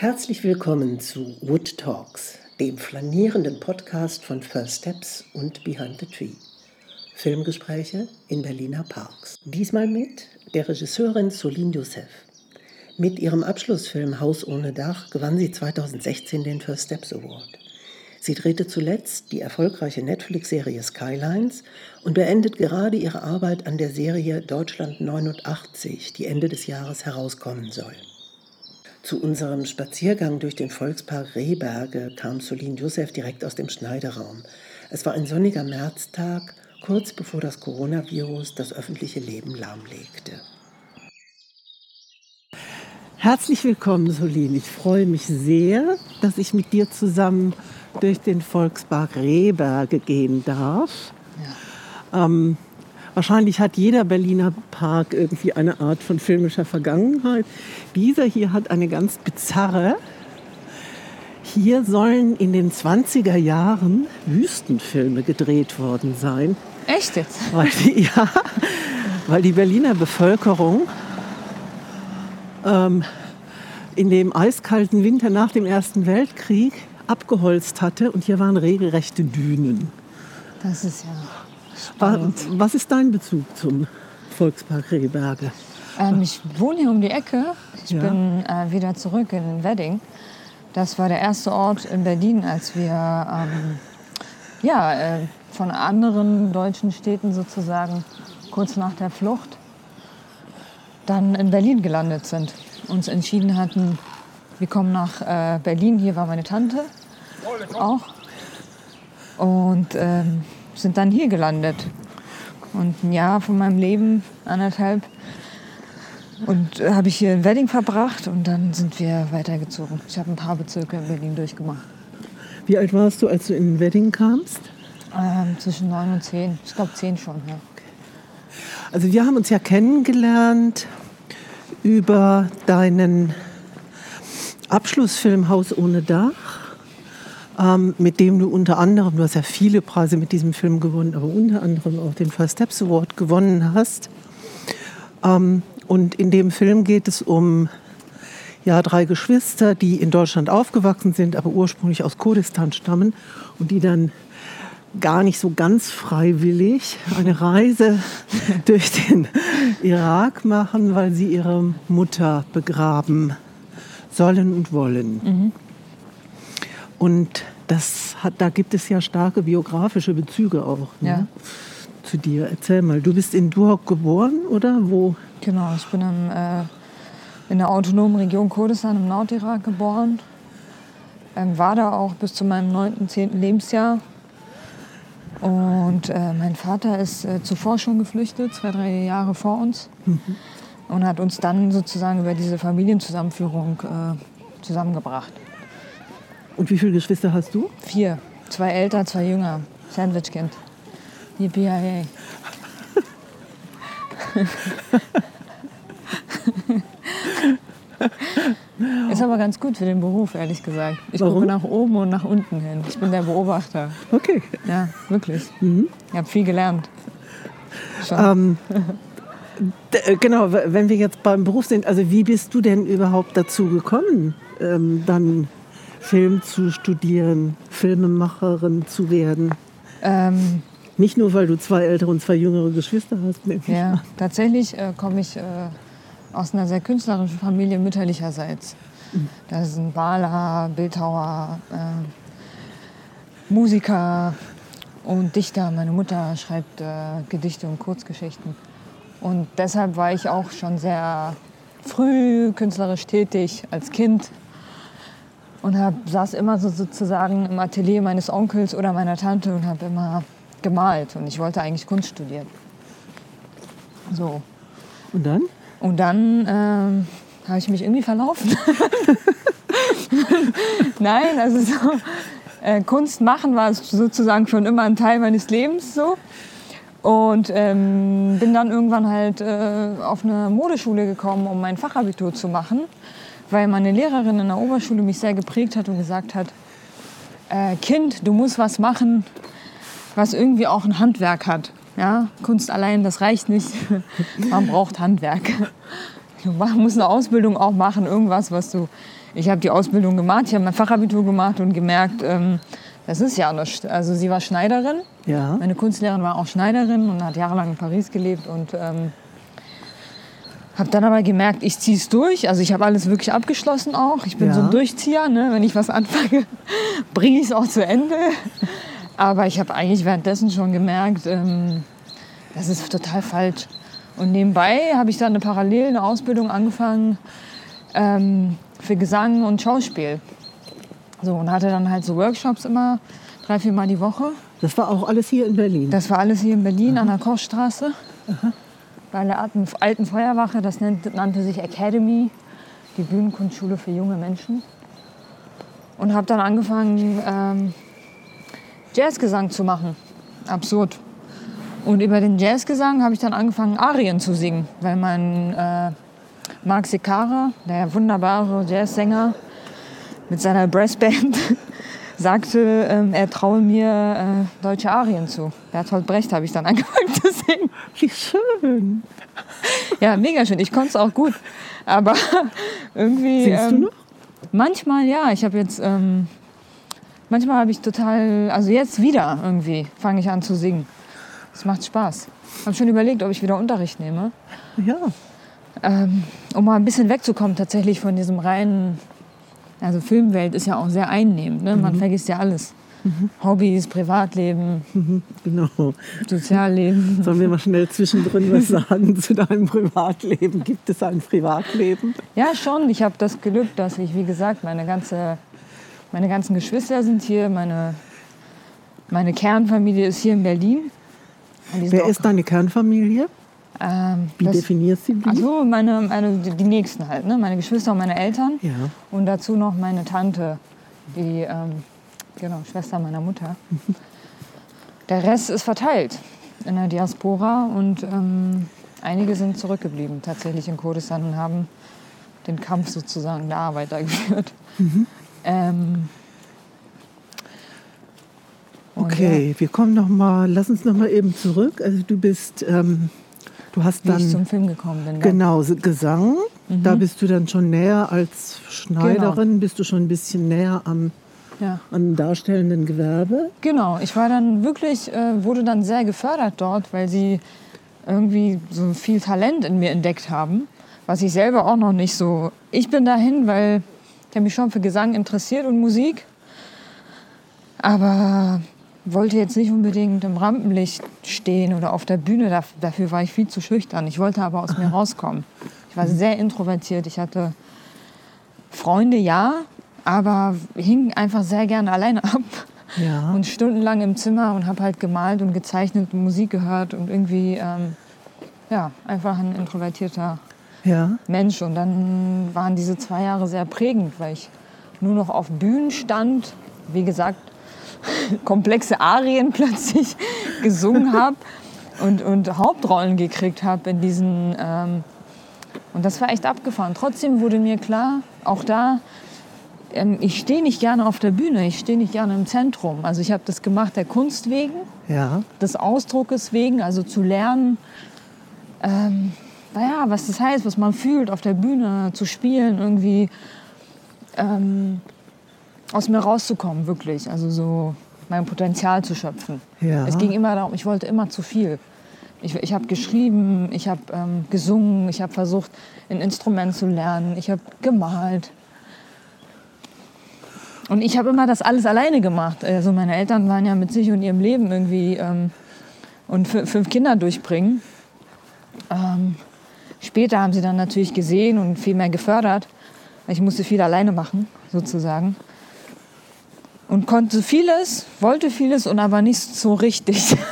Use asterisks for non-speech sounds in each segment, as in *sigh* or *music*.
Herzlich willkommen zu Wood Talks, dem flanierenden Podcast von First Steps und Behind the Tree. Filmgespräche in Berliner Parks. Diesmal mit der Regisseurin Soline Youssef. Mit ihrem Abschlussfilm Haus ohne Dach gewann sie 2016 den First Steps Award. Sie drehte zuletzt die erfolgreiche Netflix-Serie Skylines und beendet gerade ihre Arbeit an der Serie Deutschland 89, die Ende des Jahres herauskommen soll. Zu unserem Spaziergang durch den Volkspark Rehberge kam Solin Youssef direkt aus dem Schneideraum. Es war ein sonniger Märztag, kurz bevor das Coronavirus das öffentliche Leben lahmlegte. Herzlich willkommen, Solin. Ich freue mich sehr, dass ich mit dir zusammen durch den Volkspark Rehberge gehen darf. Ja. Ähm, wahrscheinlich hat jeder Berliner Park irgendwie eine Art von filmischer Vergangenheit. Dieser hier hat eine ganz bizarre. Hier sollen in den 20er Jahren Wüstenfilme gedreht worden sein. Echt jetzt? Weil die, *laughs* ja, weil die Berliner Bevölkerung ähm, in dem eiskalten Winter nach dem Ersten Weltkrieg abgeholzt hatte und hier waren regelrechte Dünen. Das ist ja spannend. Was ist dein Bezug zum Volkspark Rehberge? Ähm, ich wohne hier um die Ecke. Ich ja. bin äh, wieder zurück in Wedding. Das war der erste Ort in Berlin, als wir ähm, ja, äh, von anderen deutschen Städten sozusagen kurz nach der Flucht dann in Berlin gelandet sind. Uns entschieden hatten, wir kommen nach äh, Berlin. Hier war meine Tante auch. Und ähm, sind dann hier gelandet. Und ein Jahr von meinem Leben, anderthalb, und äh, habe ich hier in Wedding verbracht und dann sind wir weitergezogen. Ich habe ein paar Bezirke in Berlin durchgemacht. Wie alt warst du, als du in Wedding kamst? Ähm, zwischen neun und zehn. Ich glaube zehn schon, ja. Also wir haben uns ja kennengelernt über deinen Abschlussfilm Haus ohne Dach ähm, mit dem du unter anderem, du hast ja viele Preise mit diesem Film gewonnen, aber unter anderem auch den First Steps Award gewonnen hast. Ähm, und in dem Film geht es um ja, drei Geschwister, die in Deutschland aufgewachsen sind, aber ursprünglich aus Kurdistan stammen und die dann gar nicht so ganz freiwillig eine Reise *laughs* durch den Irak machen, weil sie ihre Mutter begraben sollen und wollen. Mhm. Und das hat, da gibt es ja starke biografische Bezüge auch ne? ja. zu dir. Erzähl mal, du bist in Duhok geboren oder wo? Genau, ich bin im, äh, in der autonomen Region Kurdistan im Nordirak geboren. Ähm, war da auch bis zu meinem 9., 10. Lebensjahr. Und äh, mein Vater ist äh, zuvor schon geflüchtet, zwei, drei Jahre vor uns. Mhm. Und hat uns dann sozusagen über diese Familienzusammenführung äh, zusammengebracht. Und wie viele Geschwister hast du? Vier. Zwei älter, zwei jünger. Sandwichkind. Yippie *laughs* Ist aber ganz gut für den Beruf, ehrlich gesagt. Ich Warum? gucke nach oben und nach unten hin. Ich bin der Beobachter. Okay. Ja, wirklich. Mhm. Ich habe viel gelernt. Ähm, äh, genau, wenn wir jetzt beim Beruf sind, also wie bist du denn überhaupt dazu gekommen, ähm, dann Film zu studieren, Filmemacherin zu werden? Ähm, Nicht nur, weil du zwei ältere und zwei jüngere Geschwister hast. Ja, tatsächlich äh, komme ich äh, aus einer sehr künstlerischen Familie mütterlicherseits. Mhm. Das sind Maler, Bildhauer, äh, Musiker und Dichter. Meine Mutter schreibt äh, Gedichte und Kurzgeschichten. Und deshalb war ich auch schon sehr früh künstlerisch tätig als Kind und hab, saß immer so sozusagen im Atelier meines Onkels oder meiner Tante und habe immer gemalt. Und ich wollte eigentlich Kunst studieren. So. Und dann? Und dann ähm, habe ich mich irgendwie verlaufen. *laughs* Nein, also so, äh, Kunst machen war sozusagen schon immer ein Teil meines Lebens so. Und ähm, bin dann irgendwann halt äh, auf eine Modeschule gekommen, um mein Fachabitur zu machen weil meine Lehrerin in der Oberschule mich sehr geprägt hat und gesagt hat, äh, Kind, du musst was machen, was irgendwie auch ein Handwerk hat. Ja, Kunst allein, das reicht nicht. *laughs* Man braucht Handwerk. *laughs* Du musst eine Ausbildung auch machen, irgendwas, was du ich habe die Ausbildung gemacht, ich habe mein Fachabitur gemacht und gemerkt, ähm, das ist ja nichts. Also sie war Schneiderin, Ja. meine Kunstlehrerin war auch Schneiderin und hat jahrelang in Paris gelebt und ähm, habe dann aber gemerkt, ich ziehe es durch. Also ich habe alles wirklich abgeschlossen auch. Ich bin Ja. so ein Durchzieher. Ne? Wenn ich was anfange, *laughs* bringe ich es auch zu Ende. Aber ich habe eigentlich währenddessen schon gemerkt, ähm, das ist total falsch. Und nebenbei habe ich dann eine parallel eine Ausbildung angefangen ähm, für Gesang und Schauspiel. So und hatte dann halt so Workshops immer drei, vier Mal die Woche. Das war auch alles hier in Berlin. Das war alles hier in Berlin an der Kochstraße. Bei der alten, Feuerwache, das nannte sich Academy, die Bühnenkunstschule für junge Menschen. Und habe dann angefangen, ähm, Jazzgesang zu machen. Absurd. Und über den Jazzgesang habe ich dann angefangen, Arien zu singen, weil mein äh, Marc Secara, der wunderbare Jazzsänger mit seiner Brassband, *laughs* sagte, ähm, er traue mir äh, deutsche Arien zu. Bertolt Brecht habe ich dann *laughs* angefangen zu singen. Wie schön. Ja, mega schön. Ich konnte es auch gut. Aber *laughs* irgendwie. Singst du ähm, noch? Manchmal ja. Ich habe jetzt. Ähm, manchmal habe ich total. Also jetzt wieder irgendwie fange ich an zu singen. Es macht Spaß. Ich habe schon überlegt, ob ich wieder Unterricht nehme. Ja. Ähm, um mal ein bisschen wegzukommen tatsächlich von diesem reinen. Also Filmwelt ist ja auch sehr einnehmend. Ne? Man vergisst ja alles. Hobbys, Privatleben, Genau. Sozialleben. Sollen wir mal schnell zwischendrin was *laughs* sagen zu deinem Privatleben? Gibt es ein Privatleben? Ja, schon. Ich habe das Glück, dass ich, wie gesagt, meine, ganze, meine ganzen Geschwister sind hier, meine, meine Kernfamilie ist hier in Berlin. Wer ist deine Kernfamilie? Ähm, Wie das, definierst du die? also meine, meine, die die Nächsten halt, ne? meine Geschwister und meine Eltern. Ja. Und dazu noch meine Tante, die ähm, genau, Schwester meiner Mutter. Der Rest ist verteilt in der Diaspora und ähm, einige sind zurückgeblieben tatsächlich in Kurdistan und haben den Kampf sozusagen da *laughs* weitergeführt. Ähm, und Okay, wir kommen noch mal, lass uns noch mal eben zurück. Also du bist, ähm, du hast Ja, wie ich dann zum Film gekommen bin. genau so Gesang. Da bist du dann schon näher als Schneiderin, bist du schon ein bisschen näher am, Ja. am darstellenden Gewerbe. Genau, ich war dann wirklich, äh, wurde dann sehr gefördert dort, weil sie irgendwie so viel Talent in mir entdeckt haben, was ich selber auch noch nicht so. Ich bin dahin, weil ich habe mich schon für Gesang interessiert und Musik, aber wollte jetzt nicht unbedingt im Rampenlicht stehen oder auf der Bühne. Daf- Dafür war ich viel zu schüchtern. Ich wollte aber aus mir *laughs* rauskommen. Ich war sehr introvertiert. Ich hatte Freunde, ja, aber hing einfach sehr gerne alleine ab Ja. und stundenlang im Zimmer und habe halt gemalt und gezeichnet und Musik gehört und irgendwie ähm, ja einfach ein introvertierter ja. Mensch und dann waren diese zwei Jahre sehr prägend, weil ich nur noch auf Bühnen stand, wie gesagt *laughs* komplexe Arien *laughs* plötzlich gesungen habe und, und Hauptrollen gekriegt habe in diesen ähm, und das war echt abgefahren. Trotzdem wurde mir klar, auch da ähm, ich stehe nicht gerne auf der Bühne, ich stehe nicht gerne im Zentrum. Also ich habe das gemacht der Kunst wegen, Ja. des Ausdruckes wegen, also zu lernen, ähm, naja, was das heißt, was man fühlt auf der Bühne, zu spielen, irgendwie ähm, aus mir rauszukommen, wirklich. Also so mein Potenzial zu schöpfen. Ja. Es ging immer darum, ich wollte immer zu viel. Ich, ich habe geschrieben, ich habe ähm, gesungen, ich habe versucht, ein Instrument zu lernen, ich habe gemalt. Und ich habe immer das alles alleine gemacht. Also meine Eltern waren ja mit sich und ihrem Leben irgendwie ähm, und fü- fünf Kinder durchbringen. Ähm, später haben sie dann natürlich gesehen und viel mehr gefördert. Ich musste viel alleine machen, sozusagen. Und konnte vieles, wollte vieles und aber nicht so richtig. *laughs*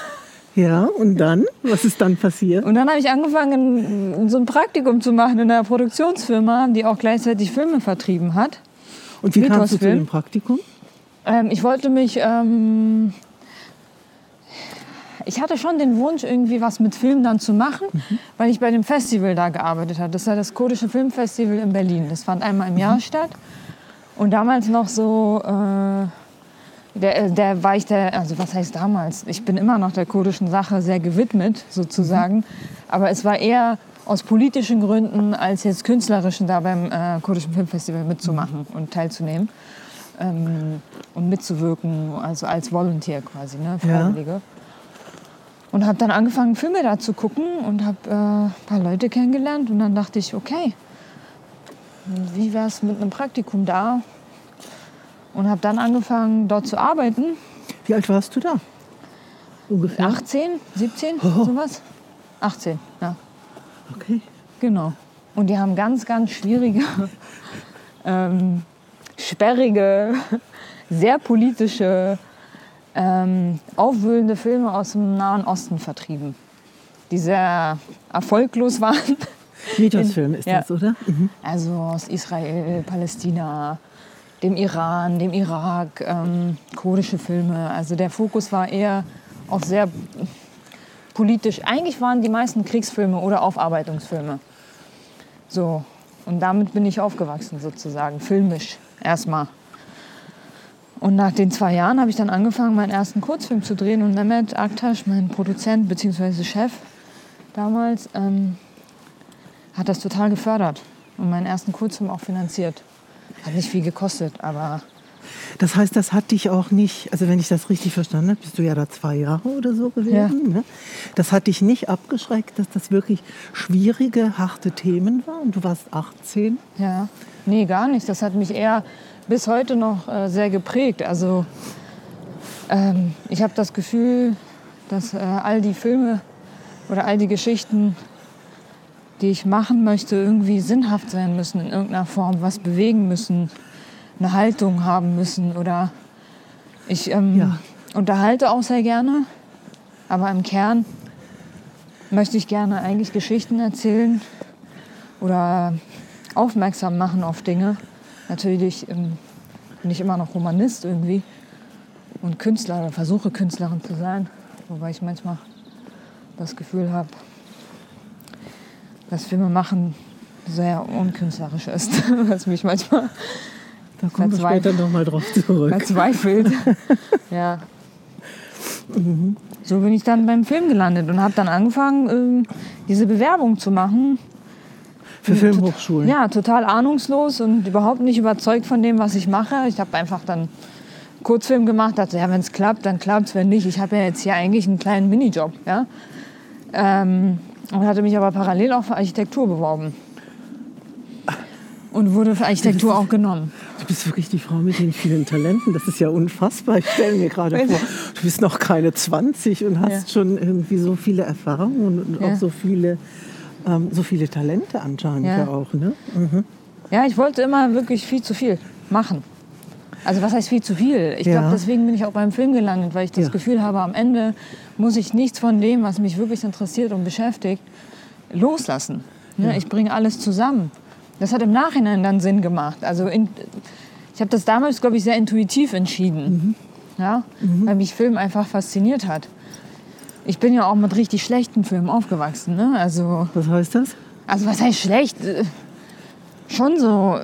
Ja, und dann? Was ist dann passiert? Und dann habe ich angefangen, so ein Praktikum zu machen in einer Produktionsfirma, die auch gleichzeitig Filme vertrieben hat. Und wie kamst du zu dem Praktikum? Ähm, ich wollte mich. Ähm, ich hatte schon den Wunsch, irgendwie was mit Film dann zu machen, weil ich bei dem Festival da gearbeitet habe. Das war das Kurdische Filmfestival in Berlin. Das fand einmal im Jahr statt. Und damals noch so. Äh, der, der war ich der, also was heißt damals? Ich bin immer noch der kurdischen Sache sehr gewidmet, sozusagen. Aber es war eher aus politischen Gründen als jetzt künstlerischen da beim äh, Kurdischen Filmfestival mitzumachen und teilzunehmen ähm, und mitzuwirken, also als Volunteer quasi, ne, Freiwillige. Ja. Und habe dann angefangen, Filme da zu gucken und habe äh, ein paar Leute kennengelernt und dann dachte ich, okay, wie wäre es mit einem Praktikum da? Und habe dann angefangen, dort zu arbeiten. Wie alt warst du da? Ungefähr? 18, 17, oh. sowas. 18, ja. Okay. Genau. Und die haben ganz, ganz schwierige, *laughs* ähm, sperrige, sehr politische, ähm, aufwühlende Filme aus dem Nahen Osten vertrieben, die sehr erfolglos waren. Mythosfilm ist ja. das, oder? Mhm. Also aus Israel, Palästina, dem Iran, dem Irak, ähm, kurdische Filme. Also der Fokus war eher auf sehr politisch. Eigentlich waren die meisten Kriegsfilme oder Aufarbeitungsfilme. So, und damit bin ich aufgewachsen sozusagen, filmisch erstmal. Und nach den zwei Jahren habe ich dann angefangen, meinen ersten Kurzfilm zu drehen. Und Mehmet Aktaş, mein Produzent bzw. Chef damals, ähm, hat das total gefördert und meinen ersten Kurzfilm auch finanziert. Hat nicht viel gekostet, aber das heißt, das hat dich auch nicht, also wenn ich das richtig verstanden habe, bist du ja da zwei Jahre oder so gewesen. Ja. Ne? Das hat dich nicht abgeschreckt, dass das wirklich schwierige, harte Themen waren. Du warst 18. Ja, nee, gar nicht. Das hat mich eher bis heute noch äh, sehr geprägt. Also ähm, ich habe das Gefühl, dass äh, all die Filme oder all die Geschichten, die ich machen möchte, irgendwie sinnhaft sein müssen in irgendeiner Form, was bewegen müssen eine Haltung haben müssen. Oder ich ähm, ja. unterhalte auch sehr gerne, aber im Kern möchte ich gerne eigentlich Geschichten erzählen oder aufmerksam machen auf Dinge. Natürlich ähm, bin ich immer noch Romanist irgendwie und Künstler oder versuche Künstlerin zu sein, wobei ich manchmal das Gefühl habe, dass Filme machen sehr unkünstlerisch ist, *laughs* was mich manchmal da kommen wir später nochmal drauf zurück. Verzweifelt. *laughs* ja. Mhm. So bin ich dann beim Film gelandet und habe dann angefangen, äh, diese Bewerbung zu machen. Für Filmhochschulen? Ja, total ahnungslos und überhaupt nicht überzeugt von dem, was ich mache. Ich habe einfach dann Kurzfilm gemacht, dachte, ja, wenn es klappt, dann klappt es, wenn nicht. Ich habe ja jetzt hier eigentlich einen kleinen Minijob. Ja? Ähm, und hatte mich aber parallel auch für Architektur beworben. Und wurde für Architektur auch genommen. Du bist wirklich die Frau mit den vielen Talenten. Das ist ja unfassbar. Ich stelle mir gerade vor, du bist noch keine 20 und hast ja. schon irgendwie so viele Erfahrungen und ja. auch so viele, ähm, so viele Talente anscheinend ja, auch. Ne? Mhm. Ja, ich wollte immer wirklich viel zu viel machen. Also was heißt viel zu viel? Ich glaube, deswegen bin ich auch beim Film gelandet, weil ich das Gefühl habe, am Ende muss ich nichts von dem, was mich wirklich interessiert und beschäftigt, loslassen. Ne? Ich bringe alles zusammen. Das hat im Nachhinein dann Sinn gemacht. Also in, ich habe das damals, glaube ich, sehr intuitiv entschieden. Mhm. Ja? Mhm. Weil mich Film einfach fasziniert hat. Ich bin ja auch mit richtig schlechten Filmen aufgewachsen. Ne? Also, was heißt das? Also was heißt schlecht? Äh, schon so,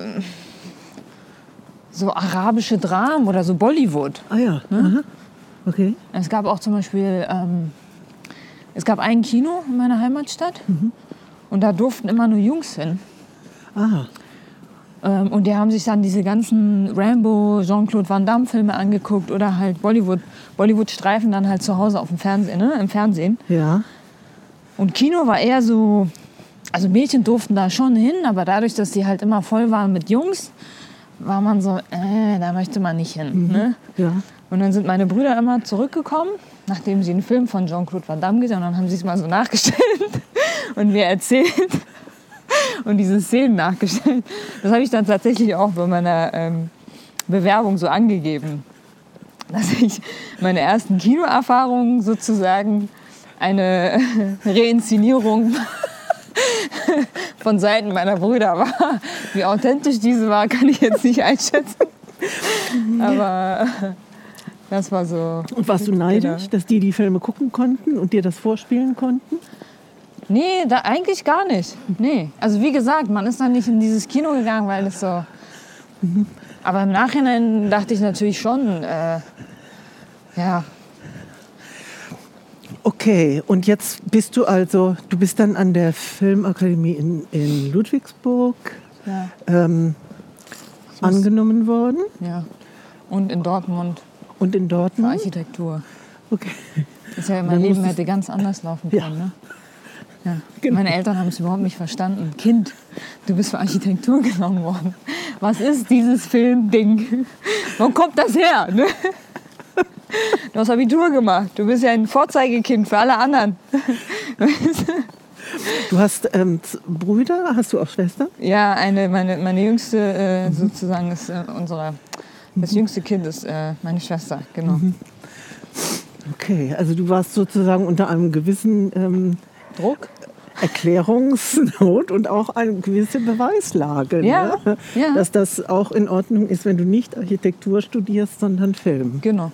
so arabische Dramen oder so Bollywood. Ah ja. Ne? Okay. Es gab auch zum Beispiel, ähm, es gab ein Kino in meiner Heimatstadt mhm. und da durften immer nur Jungs hin. Ah. Ähm, und die haben sich dann diese ganzen Rambo, Jean-Claude Van Damme-Filme angeguckt oder halt Bollywood, Bollywood-Streifen dann halt zu Hause auf dem Fernsehen, ne? im Fernsehen. Ja. Und Kino war eher so, also Mädchen durften da schon hin, aber dadurch, dass die halt immer voll waren mit Jungs, war man so, äh, da möchte man nicht hin. Mhm. Ne? Ja. Und dann sind meine Brüder immer zurückgekommen, nachdem sie einen Film von Jean-Claude Van Damme gesehen haben, und dann haben sie es mal so nachgestellt *laughs* und mir erzählt, *laughs* und diese Szenen nachgestellt. Das habe ich dann tatsächlich auch bei meiner ähm, Bewerbung so angegeben, dass ich meine ersten Kinoerfahrungen sozusagen eine *laughs* Reinszenierung *laughs* von Seiten meiner Brüder war. Wie authentisch diese war, kann ich jetzt nicht einschätzen. Aber das war so. Und warst du neidisch, genau. dass die die Filme gucken konnten und dir das vorspielen konnten? Nee, da eigentlich gar nicht. Nee. Also wie gesagt, man ist dann nicht in dieses Kino gegangen, weil es so. Mhm. Aber im Nachhinein dachte ich natürlich schon, äh, ja. Okay, und jetzt bist du also, du bist dann an der Filmakademie in, in Ludwigsburg Ja. ähm, angenommen worden ja. Und in Dortmund und in für Dortmund. Architektur. Okay. Das ist ja, mein Leben hätte ganz anders laufen Ja. können. Ne? Ja. Genau. Meine Eltern haben es überhaupt nicht verstanden. Kind, du bist für Architektur genommen worden. Was ist dieses Filmding? Wo kommt das her? Ne? *laughs* Du hast Abitur gemacht. Du bist ja ein Vorzeigekind für alle anderen. *laughs* Du hast ähm, Brüder, hast du auch Schwestern? Ja, eine, meine, meine jüngste äh, sozusagen ist äh, unsere, das jüngste Kind ist äh, meine Schwester, genau. Okay, also du warst sozusagen unter einem gewissen ähm, Druck? Erklärungsnot und auch eine gewisse Beweislage, Ja, ne? ja. dass das auch in Ordnung ist, wenn du nicht Architektur studierst, sondern Film. Genau.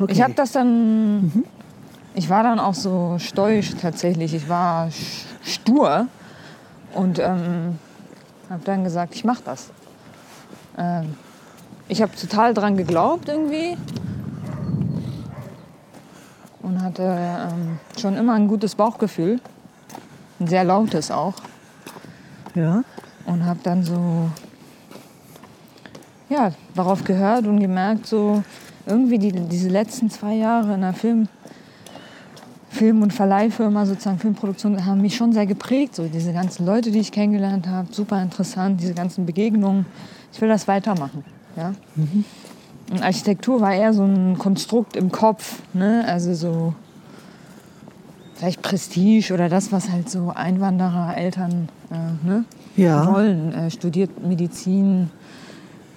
Okay. Ich habe das dann. Ich war dann auch so stoisch tatsächlich. Ich war stur und ähm, habe dann gesagt, ich mache das. Ähm, ich habe total dran geglaubt irgendwie und hatte ähm, schon immer ein gutes Bauchgefühl, ein sehr lautes auch Ja, und habe dann so ja, darauf gehört und gemerkt, so irgendwie die, diese letzten zwei Jahre in der Film, Film- und Verleihfirma, sozusagen Filmproduktion, haben mich schon sehr geprägt. So diese ganzen Leute, die ich kennengelernt habe, super interessant, diese ganzen Begegnungen. Ich will das weitermachen. Ja? Und Architektur war eher so ein Konstrukt im Kopf, ne? also so vielleicht Prestige oder das, was halt so Einwanderer, Eltern äh, ne? Ja. wollen. Äh, studiert Medizin,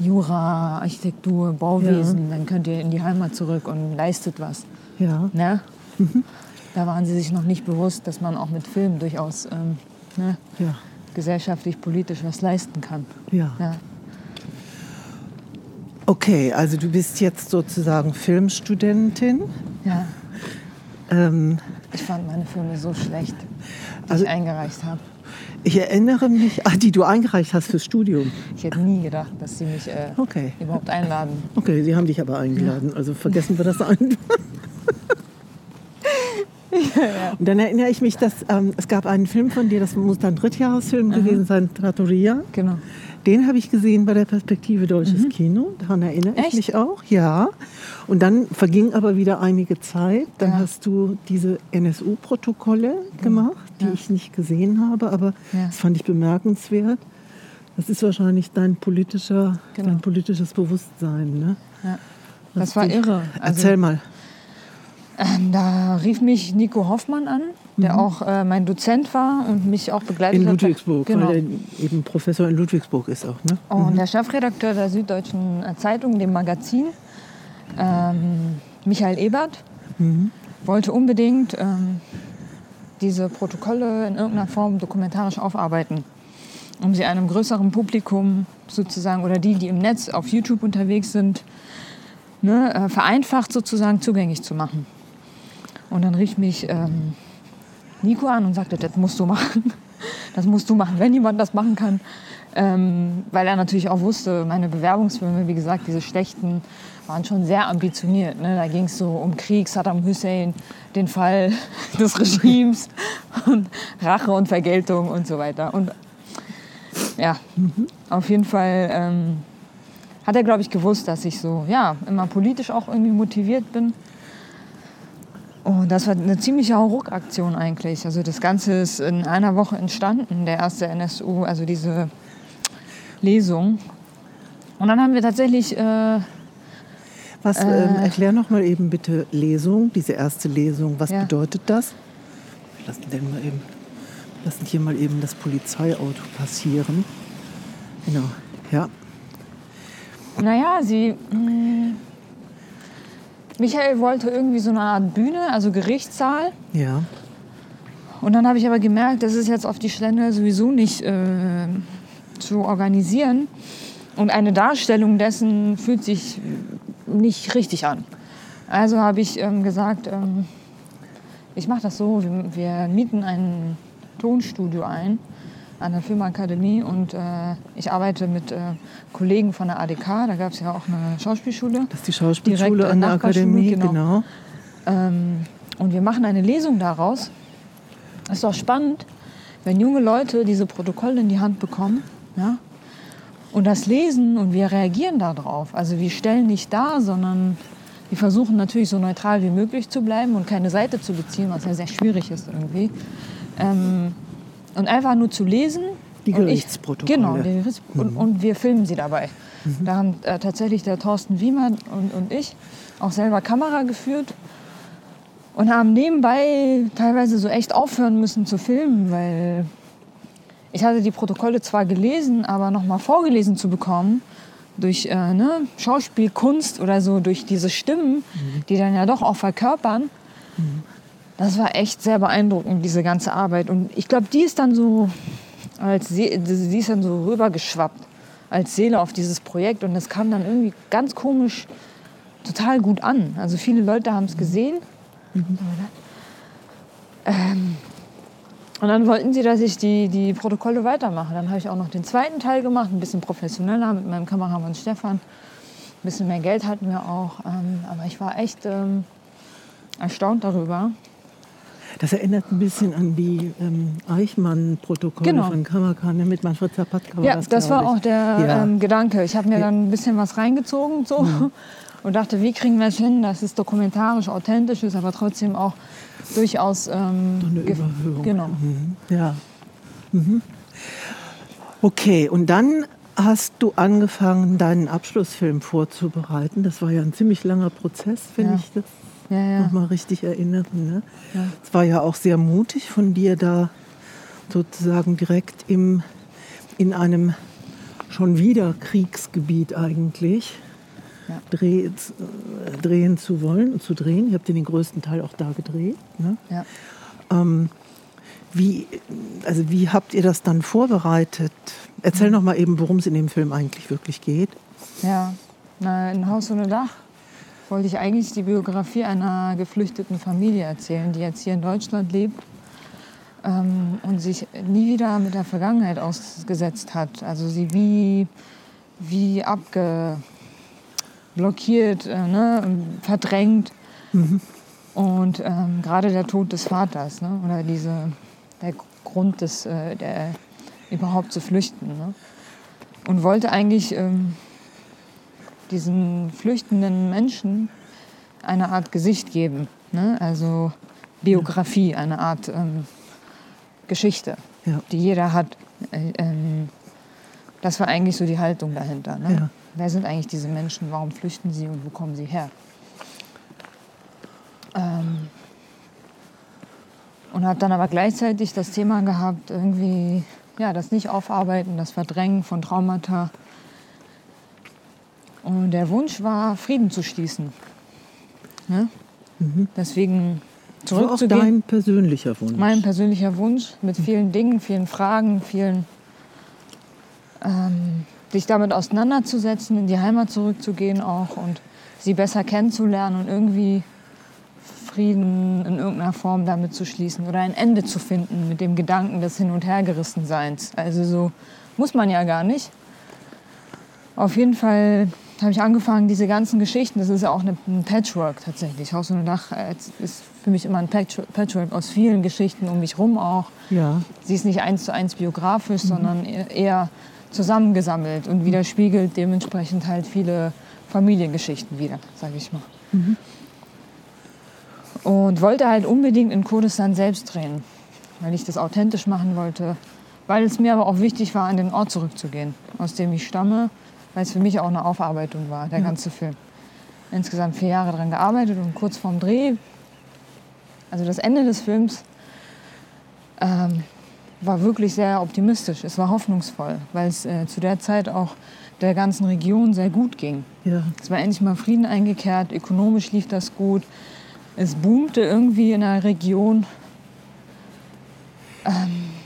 Jura, Architektur, Bauwesen, dann könnt ihr in die Heimat zurück und leistet was. ja, Ne? Da waren sie sich noch nicht bewusst, dass man auch mit Film durchaus ähm, ne, ja, gesellschaftlich, politisch was leisten kann. ja. Ja. Okay, also du bist jetzt sozusagen Filmstudentin. ja. Ähm, Ich fand meine Filme so schlecht, die Also- ich eingereicht habe. Ich erinnere mich, ah, die du eingereicht hast fürs Studium. Ich hätte nie gedacht, dass sie mich äh, Okay. überhaupt einladen. Okay, sie haben dich aber eingeladen, also vergessen wir das *laughs* ein. Und dann erinnere ich mich, dass ähm, es gab einen Film von dir, das muss dann Drittjahresfilm gewesen sein, Trattoria. Genau. Den habe ich gesehen bei der Perspektive Deutsches Kino. Daran erinnere ich Echt? mich auch, ja. Und dann verging aber wieder einige Zeit. Dann Ja. hast du diese NSU-Protokolle gemacht, die Ja. ich nicht gesehen habe, aber Ja. das fand ich bemerkenswert. Das ist wahrscheinlich dein, politischer, Genau. dein politisches Bewusstsein. Ne? Das war irre. Also, Erzähl mal. Ähm, da rief mich Nico Hoffmann an, der auch äh, mein Dozent war und mich auch begleitet Mhm. In hat. Ludwigsburg, Genau. weil er eben Professor in Ludwigsburg ist auch. Ne? Und der Chefredakteur der Süddeutschen äh, Zeitung, dem Magazin, ähm, Michael Ebert, wollte unbedingt ähm, diese Protokolle in irgendeiner Form dokumentarisch aufarbeiten, um sie einem größeren Publikum sozusagen oder die, die im Netz auf YouTube unterwegs sind, ne, äh, vereinfacht sozusagen zugänglich zu machen. Und dann rief mich ähm, Nico an und sagte, das musst du machen. *laughs* Das musst du machen, wenn jemand das machen kann. Ähm, weil er natürlich auch wusste, meine Bewerbungsfilme, wie gesagt, diese schlechten, waren schon sehr ambitioniert. Ne? Da ging es so um Krieg, Saddam Hussein, den Fall *laughs* des Regimes *laughs* und Rache und Vergeltung und so weiter. Und ja, auf jeden Fall ähm, hat er, glaube ich, gewusst, dass ich so, ja, immer politisch auch irgendwie motiviert bin. Und das war eine ziemliche Hauruck-Aktion eigentlich. Also das Ganze ist in einer Woche entstanden, der erste NSU, also diese Lesung. Und dann haben wir tatsächlich, äh, Was, ähm, erklär noch mal eben bitte Lesung, diese erste Lesung. Was Ja. bedeutet das? Wir lassen, den mal eben, lassen hier mal eben das Polizeiauto passieren. Genau, ja. naja, sie... Mh, Michael wollte irgendwie so eine Art Bühne, also Gerichtssaal. Ja, Und dann habe ich aber gemerkt, das ist jetzt auf die Schnelle sowieso nicht äh, zu organisieren. Und eine Darstellung dessen fühlt sich nicht richtig an. Also habe ich ähm, gesagt, ähm, ich mache das so, wir, wir mieten ein Tonstudio ein an der Filmakademie und äh, ich arbeite mit äh, Kollegen von der ADK, da gab es ja auch eine Schauspielschule. das ist die Schauspielschule Direkt, an der Akademie, genau. genau. Ähm, und wir machen eine Lesung daraus. Ist doch spannend, wenn junge Leute diese Protokolle in die Hand bekommen ja, und das lesen und wir reagieren darauf. Also wir stellen nicht dar, sondern wir versuchen natürlich so neutral wie möglich zu bleiben und keine Seite zu beziehen, was ja sehr schwierig ist irgendwie. Ähm, und einfach nur zu lesen. Die Gerichtsprotokolle. Genau, die Gerichts und, und wir filmen sie dabei. Da haben äh, tatsächlich der Thorsten Wiemer und, und ich auch selber Kamera geführt und haben nebenbei teilweise so echt aufhören müssen zu filmen, weil ich hatte die Protokolle zwar gelesen, aber noch mal vorgelesen zu bekommen durch äh, ne, Schauspielkunst oder so, durch diese Stimmen, die dann ja doch auch verkörpern. Das war echt sehr beeindruckend, diese ganze Arbeit. Und ich glaube, die ist dann so als See die ist dann so rübergeschwappt als Seele auf dieses Projekt und das kam dann irgendwie ganz komisch total gut an. Also viele Leute haben es gesehen. Ähm, und dann wollten sie, dass ich die, die Protokolle weitermache. Dann habe ich auch noch den zweiten Teil gemacht, ein bisschen professioneller mit meinem Kameramann Stefan. Ein bisschen mehr Geld hatten wir auch. Ähm, aber ich war echt ähm, erstaunt darüber. Das erinnert ein bisschen an die ähm, Eichmann-Protokolle Genau. von Kammerkan ne, mit Manfred Zapatka. war Ja, das, glaub war ich. auch der Ja. ähm, Gedanke. Ich habe mir. Mhm. dann ein bisschen was reingezogen so, *laughs* und dachte, wie kriegen wir es hin, dass es dokumentarisch authentisch ist, aber trotzdem auch durchaus ähm, So eine Überhöhung. Genau. Mhm. Ja. Mhm. Okay, und dann hast du angefangen, deinen Abschlussfilm vorzubereiten. Das war ja ein ziemlich langer Prozess, wenn Ja. ich das Ja, ja. noch mal richtig erinnere. Ne? Ja. Es war ja auch sehr mutig von dir, da sozusagen direkt im, in einem schon wieder Kriegsgebiet eigentlich Ja. dreh, drehen zu wollen und zu drehen. Ihr habt den größten Teil auch da gedreht. Ne? Ja. Ähm, wie, also wie habt ihr das dann vorbereitet? Erzähl Mhm. noch mal eben, worum es in dem Film eigentlich wirklich geht. Ja, na, in Haus ohne Dach wollte ich eigentlich die Biografie einer geflüchteten Familie erzählen, die jetzt hier in Deutschland lebt ähm, und sich nie wieder mit der Vergangenheit ausgesetzt hat. Also sie wie, wie abgeblockiert, äh, ne, verdrängt. Und ähm, gerade der Tod des Vaters ne, oder diese, der Grund, des, äh, der, überhaupt zu flüchten. Ne? Und wollte eigentlich ähm, diesen flüchtenden Menschen eine Art Gesicht geben. Ne? Also Biografie, eine Art ähm, Geschichte, Ja. die jeder hat. Äh, ähm, das war eigentlich so die Haltung dahinter. Ne? Ja. Wer sind eigentlich diese Menschen? Warum flüchten sie und wo kommen sie her? Ähm, und habe dann aber gleichzeitig das Thema gehabt, irgendwie ja, das Nicht-Aufarbeiten, das Verdrängen von Traumata. Und der Wunsch war, Frieden zu schließen. Ne? Deswegen Das war auch zurückzugehen. dein persönlicher Wunsch. Mein persönlicher Wunsch mit vielen Dingen, vielen Fragen, vielen ähm, sich damit auseinanderzusetzen, in die Heimat zurückzugehen auch und sie besser kennenzulernen und irgendwie Frieden in irgendeiner Form damit zu schließen oder ein Ende zu finden mit dem Gedanken des Hin- und Hergerissenseins. Also so muss man ja gar nicht. Auf jeden Fall habe ich angefangen, diese ganzen Geschichten, das ist ja auch ein Patchwork tatsächlich. Haus ohne Dach äh, ist für mich immer ein Patch- Patchwork aus vielen Geschichten um mich rum auch. Ja. Sie ist nicht eins zu eins biografisch, sondern e- eher zusammengesammelt und widerspiegelt dementsprechend halt viele Familiengeschichten wieder, sage ich mal. Und wollte halt unbedingt in Kurdistan selbst drehen, weil ich das authentisch machen wollte, weil es mir aber auch wichtig war, an den Ort zurückzugehen, aus dem ich stamme, weil es für mich auch eine Aufarbeitung war, der ganze Film. Insgesamt vier Jahre daran gearbeitet und kurz vorm Dreh, also das Ende des Films, ähm, war wirklich sehr optimistisch. Es war hoffnungsvoll, weil es äh, zu der Zeit auch der ganzen Region sehr gut ging. Ja. Es war endlich mal Frieden eingekehrt, ökonomisch lief das gut. Es boomte irgendwie in der Region.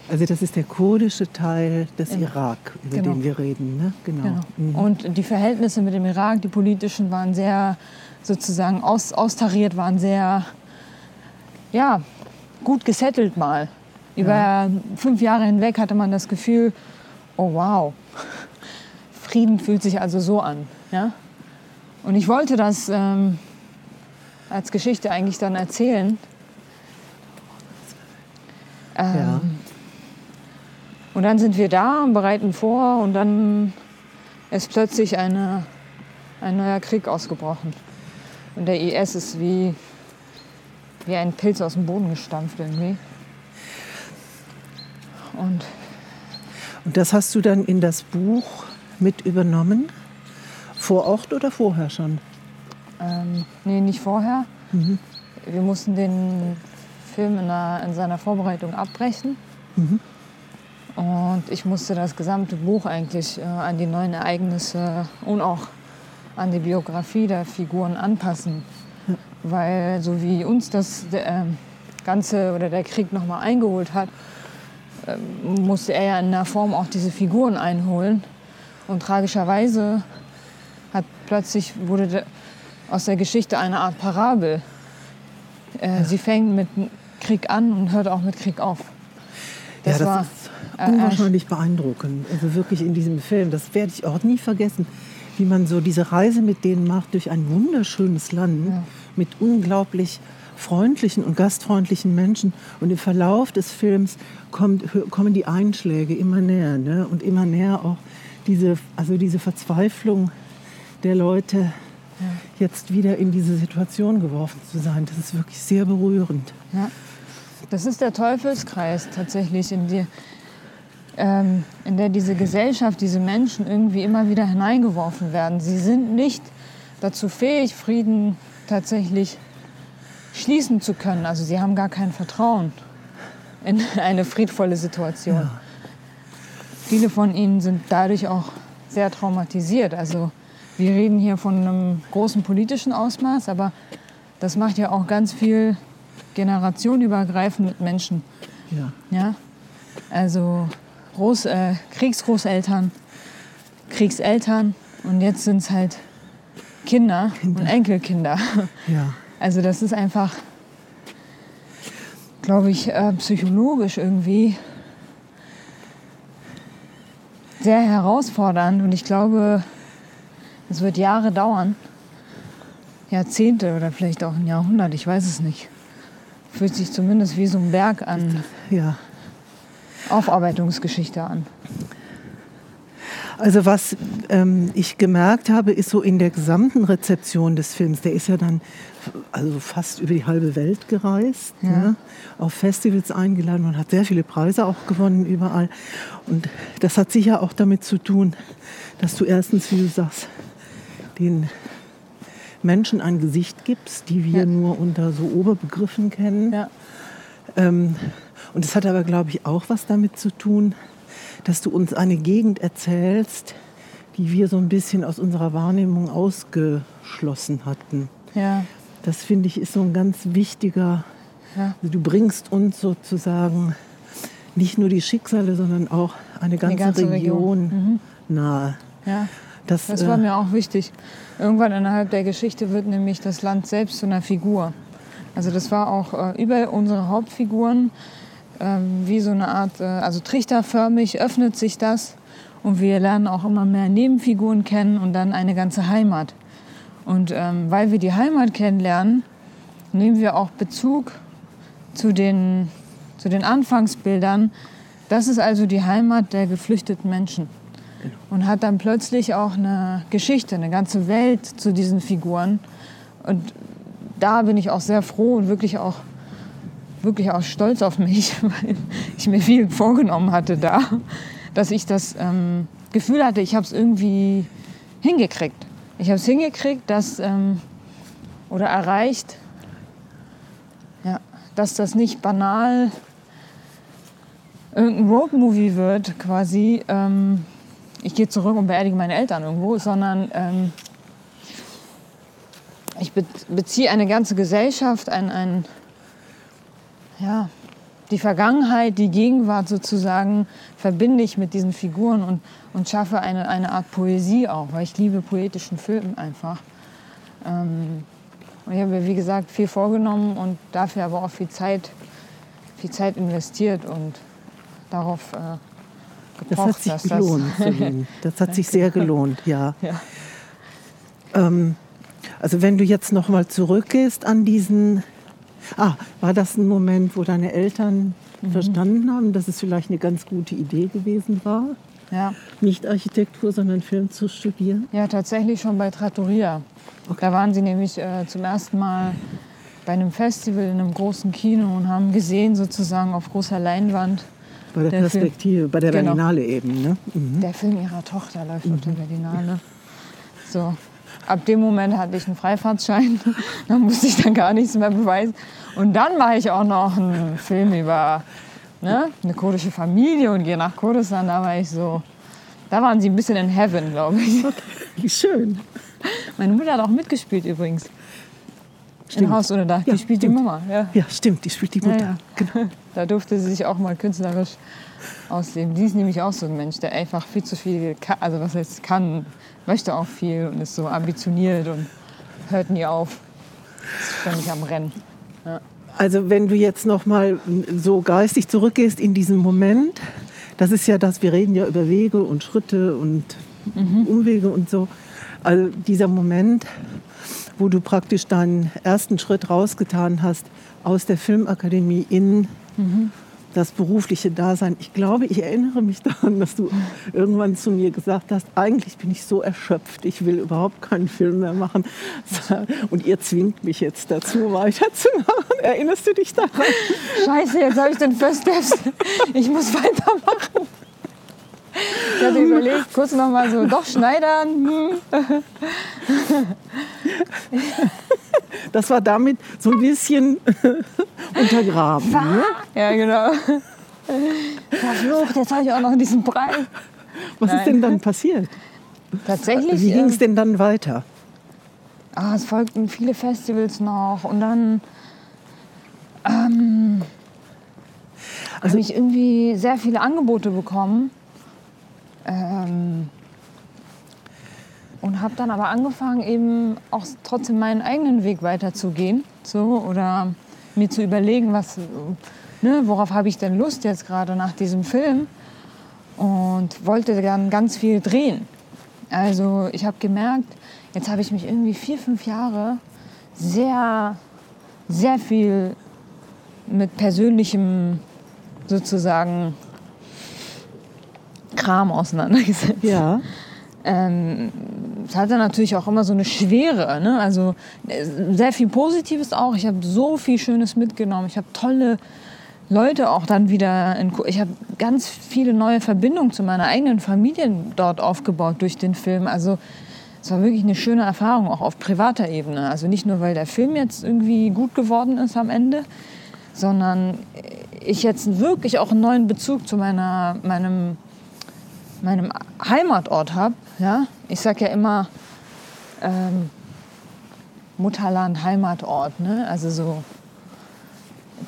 Also das ist der kurdische Teil des Im- Irak, über Genau. den wir reden. Ne? Genau. Genau. Mhm. Und die Verhältnisse mit dem Irak, die politischen, waren sehr sozusagen aus, austariert, waren sehr ja, gut gesettelt mal. Über fünf Jahre hinweg hatte man das Gefühl, oh wow, Frieden fühlt sich also so an. Ja? Und ich wollte das ähm, als Geschichte eigentlich dann erzählen, Ähm, Ja. Und dann sind wir da und bereiten vor und dann ist plötzlich eine, ein neuer Krieg ausgebrochen. Und der IS ist wie, wie ein Pilz aus dem Boden gestampft irgendwie. Und Und das hast du dann in das Buch mit übernommen? Vor Ort oder vorher schon? ähm, nee, nicht vorher. Wir mussten den Film in, der, in seiner Vorbereitung abbrechen. Und ich musste das gesamte Buch eigentlich äh, an die neuen Ereignisse und auch an die Biografie der Figuren anpassen. Weil so wie uns das äh, Ganze oder der Krieg nochmal eingeholt hat, äh, musste er ja in der Form auch diese Figuren einholen. Und tragischerweise hat plötzlich wurde de, aus der Geschichte eine Art Parabel. Äh, Sie fängt mit Krieg an und hört auch mit Krieg auf. Das, ja, das war ist äh, unwahrscheinlich beeindruckend. Also wirklich in diesem Film, das werde ich auch nie vergessen, wie man so diese Reise mit denen macht durch ein wunderschönes Land Ja. mit unglaublich freundlichen und gastfreundlichen Menschen. Und im Verlauf des Films kommt, kommen die Einschläge immer näher ne? und immer näher auch diese, also diese Verzweiflung der Leute, jetzt wieder in diese Situation geworfen zu sein. Das ist wirklich sehr berührend. Ja. Das ist der Teufelskreis tatsächlich, in, die, ähm, in der diese Gesellschaft, diese Menschen irgendwie immer wieder hineingeworfen werden. Sie sind nicht dazu fähig, Frieden tatsächlich schließen zu können. Also sie haben gar kein Vertrauen in *laughs* eine friedvolle Situation. Viele von ihnen sind dadurch auch sehr traumatisiert. Also wir reden hier von einem großen politischen Ausmaß, aber das macht ja auch ganz viel generationenübergreifend mit Menschen. Ja. Ja? Also Groß, äh, Kriegsgroßeltern, Kriegseltern und jetzt sind es halt Kinder, und Enkelkinder. *laughs* Ja. Also das ist einfach, glaube ich, äh, psychologisch irgendwie sehr herausfordernd und ich glaube, es wird Jahre dauern, Jahrzehnte oder vielleicht auch ein Jahrhundert, ich weiß es nicht. Fühlt sich zumindest wie so ein Berg an ja. Aufarbeitungsgeschichte an. Also was ähm, ich gemerkt habe, ist so in der gesamten Rezeption des Films, der ist ja dann also fast über die halbe Welt gereist, Ja. ne? auf Festivals eingeladen und hat sehr viele Preise auch gewonnen überall. Und das hat sicher auch damit zu tun, dass du erstens, wie du sagst, den Menschen ein Gesicht gibst, die wir Ja. nur unter so Oberbegriffen kennen. Ja. Ähm, und es hat aber, glaube ich, auch was damit zu tun, dass du uns eine Gegend erzählst, die wir so ein bisschen aus unserer Wahrnehmung ausgeschlossen hatten. Ja. Das finde ich ist so ein ganz wichtiger. Ja. Also du bringst uns sozusagen nicht nur die Schicksale, sondern auch eine ganze, ganze Region, Region. nahe. ja. Das, Das war äh, mir auch wichtig. Irgendwann innerhalb der Geschichte wird nämlich das Land selbst zu einer Figur. Also das war auch äh, über unsere Hauptfiguren ähm, wie so eine Art, äh, also trichterförmig öffnet sich das und wir lernen auch immer mehr Nebenfiguren kennen und dann eine ganze Heimat. Und ähm, weil wir die Heimat kennenlernen, nehmen wir auch Bezug zu den, zu den Anfangsbildern. Das ist also die Heimat der geflüchteten Menschen und hat dann plötzlich auch eine Geschichte, eine ganze Welt zu diesen Figuren. Und da bin ich auch sehr froh und wirklich auch, wirklich auch stolz auf mich, *laughs* weil ich mir viel vorgenommen hatte da, dass ich das ähm, Gefühl hatte, ich habe es irgendwie hingekriegt. Ich habe es hingekriegt, dass, ähm, oder erreicht, ja, dass das nicht banal irgendein Roadmovie wird, quasi. Ähm, ich gehe zurück und beerdige meine Eltern irgendwo, sondern ähm, ich be beziehe eine ganze Gesellschaft, ein, ein, ja, die Vergangenheit, die Gegenwart sozusagen verbinde ich mit diesen Figuren und, und schaffe eine, eine Art Poesie auch, weil ich liebe poetischen Film einfach. Ähm, und ich habe mir, wie gesagt, viel vorgenommen und dafür aber auch viel Zeit, viel Zeit investiert und darauf äh, *laughs* das hat sich gelohnt. Das hat sich sehr gelohnt, ja. Ja. Ähm, also wenn du jetzt noch mal zurückgehst an diesen, ah, war das ein Moment, wo deine Eltern mhm. verstanden haben, dass es vielleicht eine ganz gute Idee gewesen war, Ja. nicht Architektur, sondern Film zu studieren? Ja, tatsächlich schon bei Trattoria. Da waren sie nämlich äh, zum ersten Mal bei einem Festival in einem großen Kino und haben gesehen, sozusagen auf großer Leinwand, Bei der, Der Film. Perspektive, bei der Genau. Berlinale eben. Ne? Mhm. der Film ihrer Tochter läuft unter Berlinale. So. Ab dem Moment hatte ich einen Freifahrtschein. *laughs* da musste ich dann gar nichts mehr beweisen. Und dann mache ich auch noch einen Film über ne, eine kurdische Familie und gehe nach Kurdistan. Da war ich so. Da waren sie ein bisschen in Heaven, glaube ich. Wie schön. Meine Mutter hat auch mitgespielt übrigens. In Stimmt. Haus ohne Dach. Ja, die spielt die stimmt. Mama. Ja. Ja, stimmt, die spielt die Mutter. Ja, Genau. *laughs* Da durfte sie sich auch mal künstlerisch ausleben. Die ist nämlich auch so ein Mensch, der einfach viel zu viel kann. Also was heißt kann, möchte auch viel und ist so ambitioniert und hört nie auf. Ist ständig am Rennen. Also wenn du jetzt noch mal so geistig zurückgehst in diesen Moment, das ist ja das, wir reden ja über Wege und Schritte und Umwege und so. Also dieser Moment, wo du praktisch deinen ersten Schritt rausgetan hast aus der Filmakademie in das berufliche Dasein. Ich glaube, ich erinnere mich daran, dass du irgendwann zu mir gesagt hast, eigentlich bin ich so erschöpft, ich will überhaupt keinen Film mehr machen. *laughs* Und ihr zwingt mich jetzt dazu, weiterzumachen. Erinnerst du dich daran? Scheiße, jetzt habe ich den First Steps. Ich muss weitermachen. Ich hatte überlegt, kurz noch mal so, doch schneidern. Hm. Das war damit so ein bisschen *laughs* untergraben. Ne? Ja, genau. Verflucht, jetzt habe ich auch noch diesen Preis. Was Nein. ist denn dann passiert? Tatsächlich. Wie ging ähm, es denn dann weiter? Ah, es folgten viele Festivals noch und dann ähm, Also- habe ich irgendwie sehr viele Angebote bekommen. Ähm, und habe dann aber angefangen, eben auch trotzdem meinen eigenen Weg weiterzugehen. So, oder mir zu überlegen, was, ne, worauf habe ich denn Lust jetzt gerade nach diesem Film. Und wollte dann ganz viel drehen. Also ich habe gemerkt, jetzt habe ich mich irgendwie vier, fünf Jahre sehr, sehr viel mit persönlichem sozusagen Kram auseinandergesetzt. Ja. Ähm, es hatte natürlich auch immer so eine Schwere. Ne? Also äh, sehr viel Positives auch. Ich habe so viel Schönes mitgenommen. Ich habe tolle Leute auch dann wieder. In, ich habe ganz viele neue Verbindungen zu meiner eigenen Familie dort aufgebaut durch den Film. Also es war wirklich eine schöne Erfahrung, auch auf privater Ebene. Also nicht nur, weil der Film jetzt irgendwie gut geworden ist am Ende, sondern ich jetzt wirklich auch einen neuen Bezug zu meiner, meinem meinem Heimatort habe. Ja? Ich sage ja immer ähm, Mutterland, Heimatort. Ne? Also so,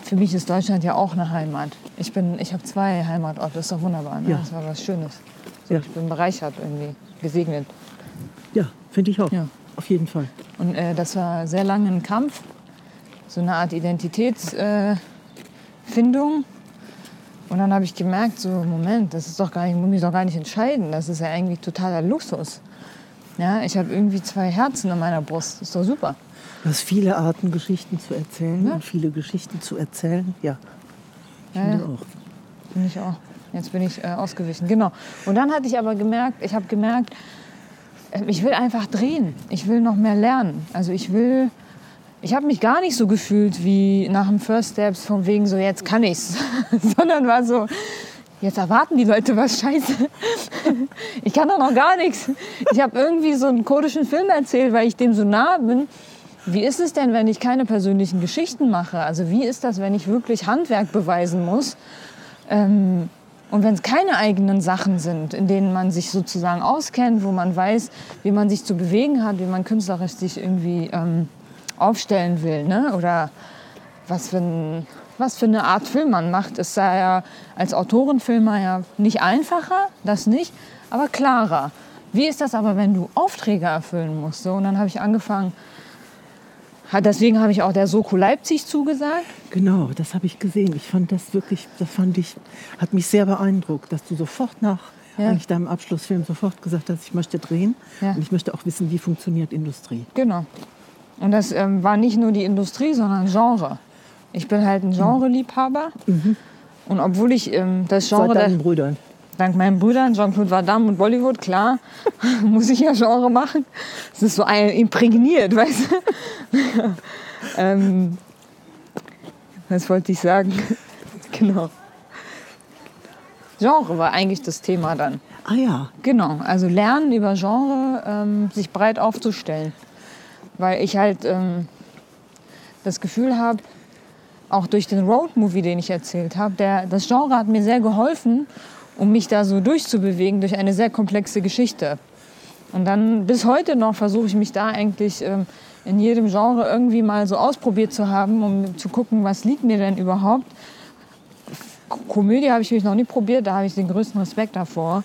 für mich ist Deutschland ja auch eine Heimat. Ich, bin- ich habe zwei Heimatorte, das ist doch wunderbar. Ne? Ja. Das war was Schönes. So, Ja. Ich bin bereichert irgendwie, gesegnet. Ja, finde ich auch. Ja. Auf jeden Fall. Und äh, das war sehr lange ein Kampf, so eine Art Identitätsfindung. Äh. Und dann habe ich gemerkt, so Moment, das ist doch gar nicht, muss mich doch gar nicht entscheiden. Das ist ja eigentlich totaler Luxus. Ja, ich habe irgendwie zwei Herzen in meiner Brust. Das ist doch super. Du hast viele Arten, Geschichten zu erzählen Ja. und viele Geschichten zu erzählen. Ja, ich Ja, finde ja. auch. Bin ich auch. Jetzt bin ich äh, ausgewichen. Genau. Und dann hatte ich aber gemerkt, ich habe gemerkt, äh, ich will einfach drehen. Ich will noch mehr lernen. Also ich will, ich habe mich gar nicht so gefühlt wie nach dem First Steps von wegen so, jetzt kann ich's. *laughs* Sondern war so, jetzt erwarten die Leute was Scheiße. *laughs* Ich kann doch noch gar nichts. Ich habe irgendwie so einen kurdischen Film erzählt, weil ich dem so nah bin. Wie ist es denn, wenn ich keine persönlichen Geschichten mache? Also wie ist das, wenn ich wirklich Handwerk beweisen muss? Ähm, und wenn es keine eigenen Sachen sind, in denen man sich sozusagen auskennt, wo man weiß, wie man sich zu bewegen hat, wie man künstlerisch sich irgendwie ähm, aufstellen will, ne? oder was für, ein, was für eine Art Film man macht, ist da ja als Autorenfilmer ja nicht einfacher, das nicht, aber klarer. Wie ist das aber, wenn du Aufträge erfüllen musst? So, und dann habe ich angefangen, deswegen habe ich auch der Soko Leipzig zugesagt. Genau, das habe ich gesehen. Ich fand das wirklich, das fand ich, hat mich sehr beeindruckt, dass du sofort nach Ja. eigentlich deinem Abschlussfilm sofort gesagt hast, ich möchte drehen Ja. und ich möchte auch wissen, wie funktioniert Industrie. Genau. Und das ähm, war nicht nur die Industrie, sondern Genre. Ich bin halt ein Genreliebhaber. Und obwohl ich ähm, das Genre... Seit deinen Brüdern. Dank meinen Brüdern, Jean-Claude Van Damme und Bollywood, klar, *laughs* muss ich ja Genre machen. Es ist so ein, imprägniert, weißt du. *laughs* ähm, was wollte ich sagen? *laughs* genau. Genre war eigentlich das Thema dann. Ah ja. Genau, also lernen über Genre, ähm, sich breit aufzustellen. Weil ich halt ähm, das Gefühl habe, auch durch den Road-Movie, den ich erzählt habe, das Genre hat mir sehr geholfen, um mich da so durchzubewegen durch eine sehr komplexe Geschichte. Und dann bis heute noch versuche ich mich da eigentlich ähm, in jedem Genre irgendwie mal so ausprobiert zu haben, um zu gucken, was liegt mir denn überhaupt. Komödie habe ich mich noch nie probiert, da habe ich den größten Respekt davor.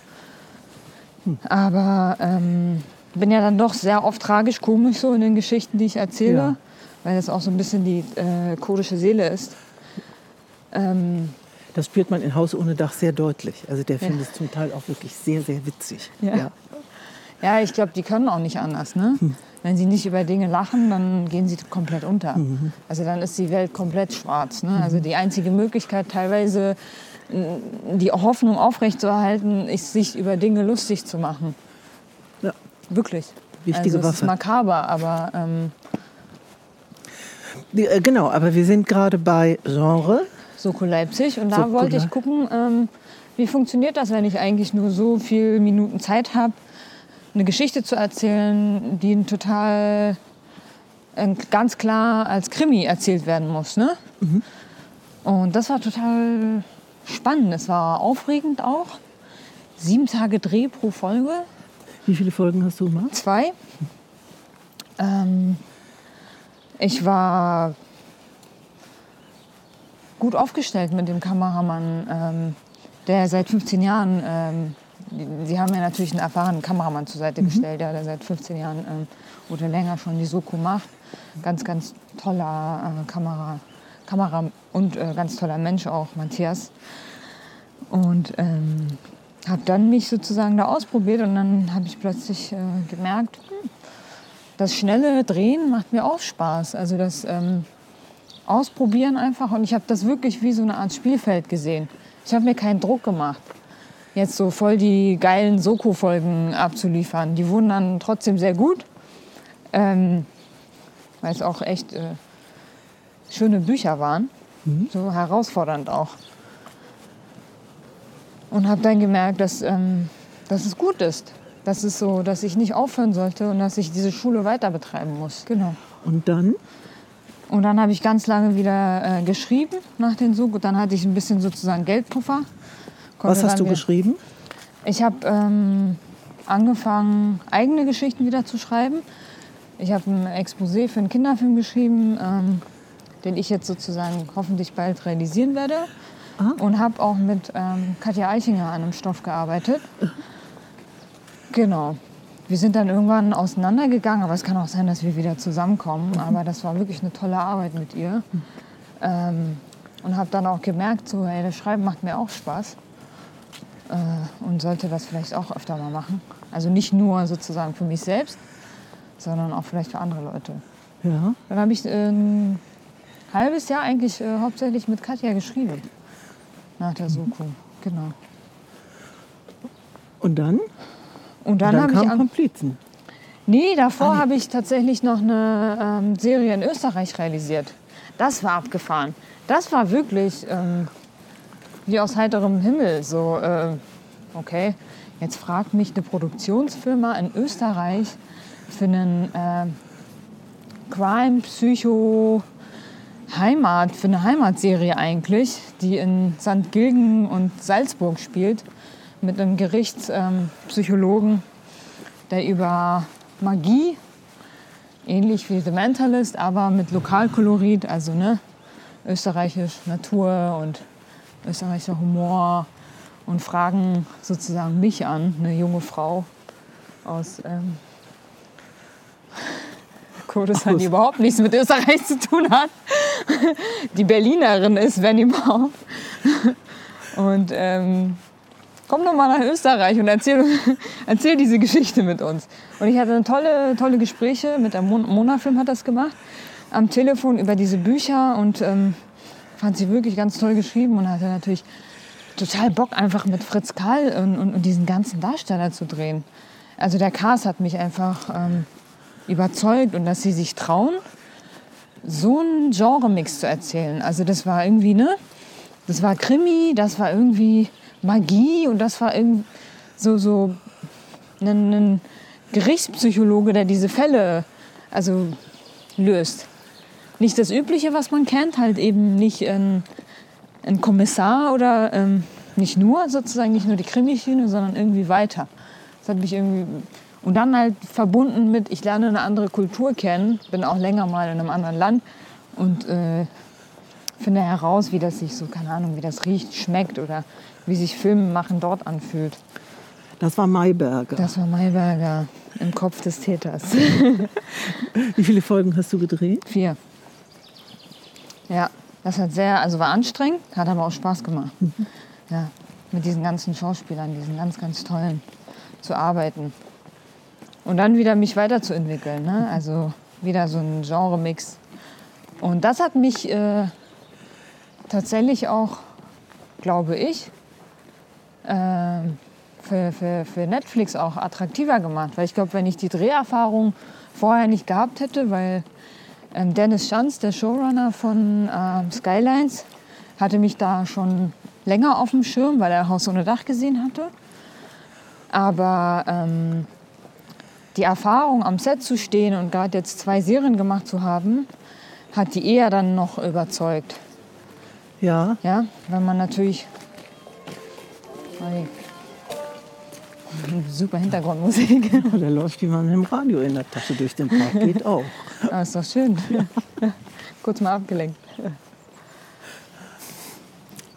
Aber ähm, bin ja dann doch sehr oft tragisch-komisch so in den Geschichten, die ich erzähle, ja. weil das auch so ein bisschen die äh, kodische Seele ist. Ähm, das spürt man in Haus ohne Dach sehr deutlich. Also der Film ja. ist zum Teil auch wirklich sehr, sehr witzig. Ja, ja. ja ich glaube, die können auch nicht anders. Ne? Hm. Wenn sie nicht über Dinge lachen, dann gehen sie komplett unter. Mhm. Also dann ist die Welt komplett schwarz. Ne? Also die einzige Möglichkeit teilweise die Hoffnung aufrechtzuerhalten, ist sich über Dinge lustig zu machen. Wirklich. Wichtige also, Waffe. Ist makaber, aber... Ähm äh, genau, aber wir sind gerade bei Genre. Soko Leipzig und da Soko wollte ich gucken, ähm, wie funktioniert das, wenn ich eigentlich nur so viele Minuten Zeit habe, eine Geschichte zu erzählen, die total äh, ganz klar als Krimi erzählt werden muss. Ne? Mhm. Und das war total spannend. Es war aufregend auch. Sieben Tage Dreh pro Folge. Wie viele Folgen hast du gemacht? Zwei. Ähm, ich war gut aufgestellt mit dem Kameramann, ähm, der seit 15 Jahren, ähm, sie haben ja natürlich einen erfahrenen Kameramann zur Seite mhm. gestellt, ja, der seit 15 Jahren ähm, oder länger schon die Soko macht. Ganz, ganz toller äh, Kamera, Kamera und äh, ganz toller Mensch auch, Matthias. Und ähm, habe dann mich sozusagen da ausprobiert und dann habe ich plötzlich äh, gemerkt, hm, das schnelle Drehen macht mir auch Spaß. Also das ähm, Ausprobieren einfach und ich habe das wirklich wie so eine Art Spielfeld gesehen. Ich habe mir keinen Druck gemacht, jetzt so voll die geilen Soko-Folgen abzuliefern. Die wurden dann trotzdem sehr gut, ähm, weil es auch echt äh, schöne Bücher waren, mhm. so herausfordernd auch. Und habe dann gemerkt, dass, ähm, dass es gut ist. Dass es so, dass ich nicht aufhören sollte und dass ich diese Schule weiter betreiben muss. Genau. Und dann? Und dann habe ich ganz lange wieder äh, geschrieben nach den Sog. Dann hatte ich ein bisschen sozusagen Geldpuffer. Was hast du geschrieben? Ich habe ähm, angefangen, eigene Geschichten wieder zu schreiben. Ich habe ein Exposé für einen Kinderfilm geschrieben, ähm, den ich jetzt sozusagen hoffentlich bald realisieren werde. Aha. Und habe auch mit ähm, Katja Eichinger an einem Stoff gearbeitet. Genau. Wir sind dann irgendwann auseinandergegangen, aber es kann auch sein, dass wir wieder zusammenkommen. Mhm. Aber das war wirklich eine tolle Arbeit mit ihr. Ähm, und habe dann auch gemerkt, so, hey, das Schreiben macht mir auch Spaß. Äh, und sollte das vielleicht auch öfter mal machen. Also nicht nur sozusagen für mich selbst, sondern auch vielleicht für andere Leute. Ja. Dann habe ich äh, ein halbes Jahr eigentlich äh, hauptsächlich mit Katja geschrieben. Nach der Soko, genau. Und dann? Und dann, dann habe ich an Komplizen. Nee, davor ah, habe ich tatsächlich noch eine ähm, Serie in Österreich realisiert. Das war abgefahren. Das war wirklich ähm, wie aus heiterem Himmel. So, äh, okay, jetzt fragt mich eine Produktionsfirma in Österreich für einen äh, Crime, Psycho, Heimat, für eine Heimatserie eigentlich, die in St. Gilgen und Salzburg spielt, mit einem Gerichtspsychologen, ähm, der über Magie, ähnlich wie The Mentalist, aber mit Lokalkolorit, also ne, österreichisch Natur und österreichischer Humor und fragen sozusagen mich an, eine junge Frau aus ähm, Kurdistan, die überhaupt nichts mit Österreich zu tun hat, die Berlinerin ist, wenn überhaupt. Und ähm, komm doch mal nach Österreich und erzähl, erzähl diese Geschichte mit uns. Und ich hatte tolle, tolle Gespräche, mit der Mona-Film hat das gemacht, am Telefon über diese Bücher und ähm, fand sie wirklich ganz toll geschrieben und hatte natürlich total Bock, einfach mit Fritz Karl und, und, und diesen ganzen Darsteller zu drehen. Also der Cast hat mich einfach ähm, überzeugt und dass sie sich trauen, so einen Genre-Mix zu erzählen. Also das war irgendwie, ne? Das war Krimi, das war irgendwie Magie und das war irgendwie so, so ein, ein Gerichtspsychologe, der diese Fälle also löst. Nicht das Übliche, was man kennt, halt eben nicht ein, ein Kommissar oder ähm, nicht nur sozusagen, nicht nur die Krimischiene, sondern irgendwie weiter. Das hat mich irgendwie und dann halt verbunden mit, ich lerne eine andere Kultur kennen, bin auch länger mal in einem anderen Land und äh, finde heraus, wie das sich so, keine Ahnung, wie das riecht, schmeckt oder wie sich Filme machen dort anfühlt. Das war Mayberger. Das war Mayberger im Kopf des Täters. *laughs* wie viele Folgen hast du gedreht? Vier. Ja, das hat sehr, also war anstrengend, hat aber auch Spaß gemacht. Mhm. Ja, mit diesen ganzen Schauspielern, diesen ganz, ganz tollen zu arbeiten. Und dann wieder mich weiterzuentwickeln. Ne? Also wieder so ein Genre-Mix. Und das hat mich äh, tatsächlich auch, glaube ich, äh, für, für, für Netflix auch attraktiver gemacht. Weil ich glaube, wenn ich die Dreherfahrung vorher nicht gehabt hätte, weil ähm, Dennis Schanz, der Showrunner von ähm, Skylines, hatte mich da schon länger auf dem Schirm, weil er Haus ohne Dach gesehen hatte. Aber ähm, die Erfahrung am Set zu stehen und gerade jetzt zwei Serien gemacht zu haben, hat die eher dann noch überzeugt. Ja. Ja, weil man natürlich. Super Hintergrundmusik. *laughs* Ja, da läuft jemand dem Radio in der Tasche durch den Park. Geht *laughs* auch. Ah, ist doch schön. Ja. *laughs* Kurz mal abgelenkt.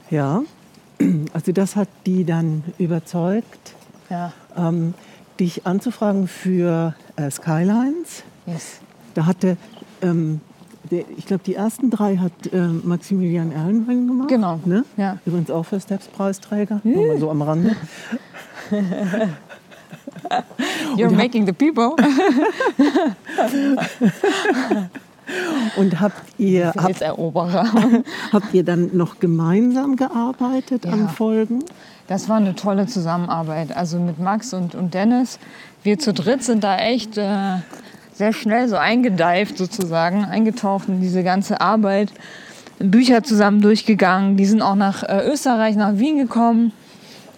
Ja, also das hat die dann überzeugt. Ja. Ähm, dich anzufragen für äh, Skylines. Yes. Da hatte, ähm, der, ich glaube, die ersten drei hat äh, Maximilian Erlenring gemacht. Genau. Ne? Ja. Übrigens auch für Steps-Preisträger, nur mal so am Rande. *laughs* You're making the people. *laughs* Und habt ihr, habt, *laughs* habt ihr dann noch gemeinsam gearbeitet ja. an Folgen? Das war eine tolle Zusammenarbeit. Also mit Max und, und Dennis. Wir zu dritt sind da echt äh, sehr schnell so eingedeift sozusagen, eingetaucht in diese ganze Arbeit. Bücher zusammen durchgegangen. Die sind auch nach äh, Österreich, nach Wien gekommen,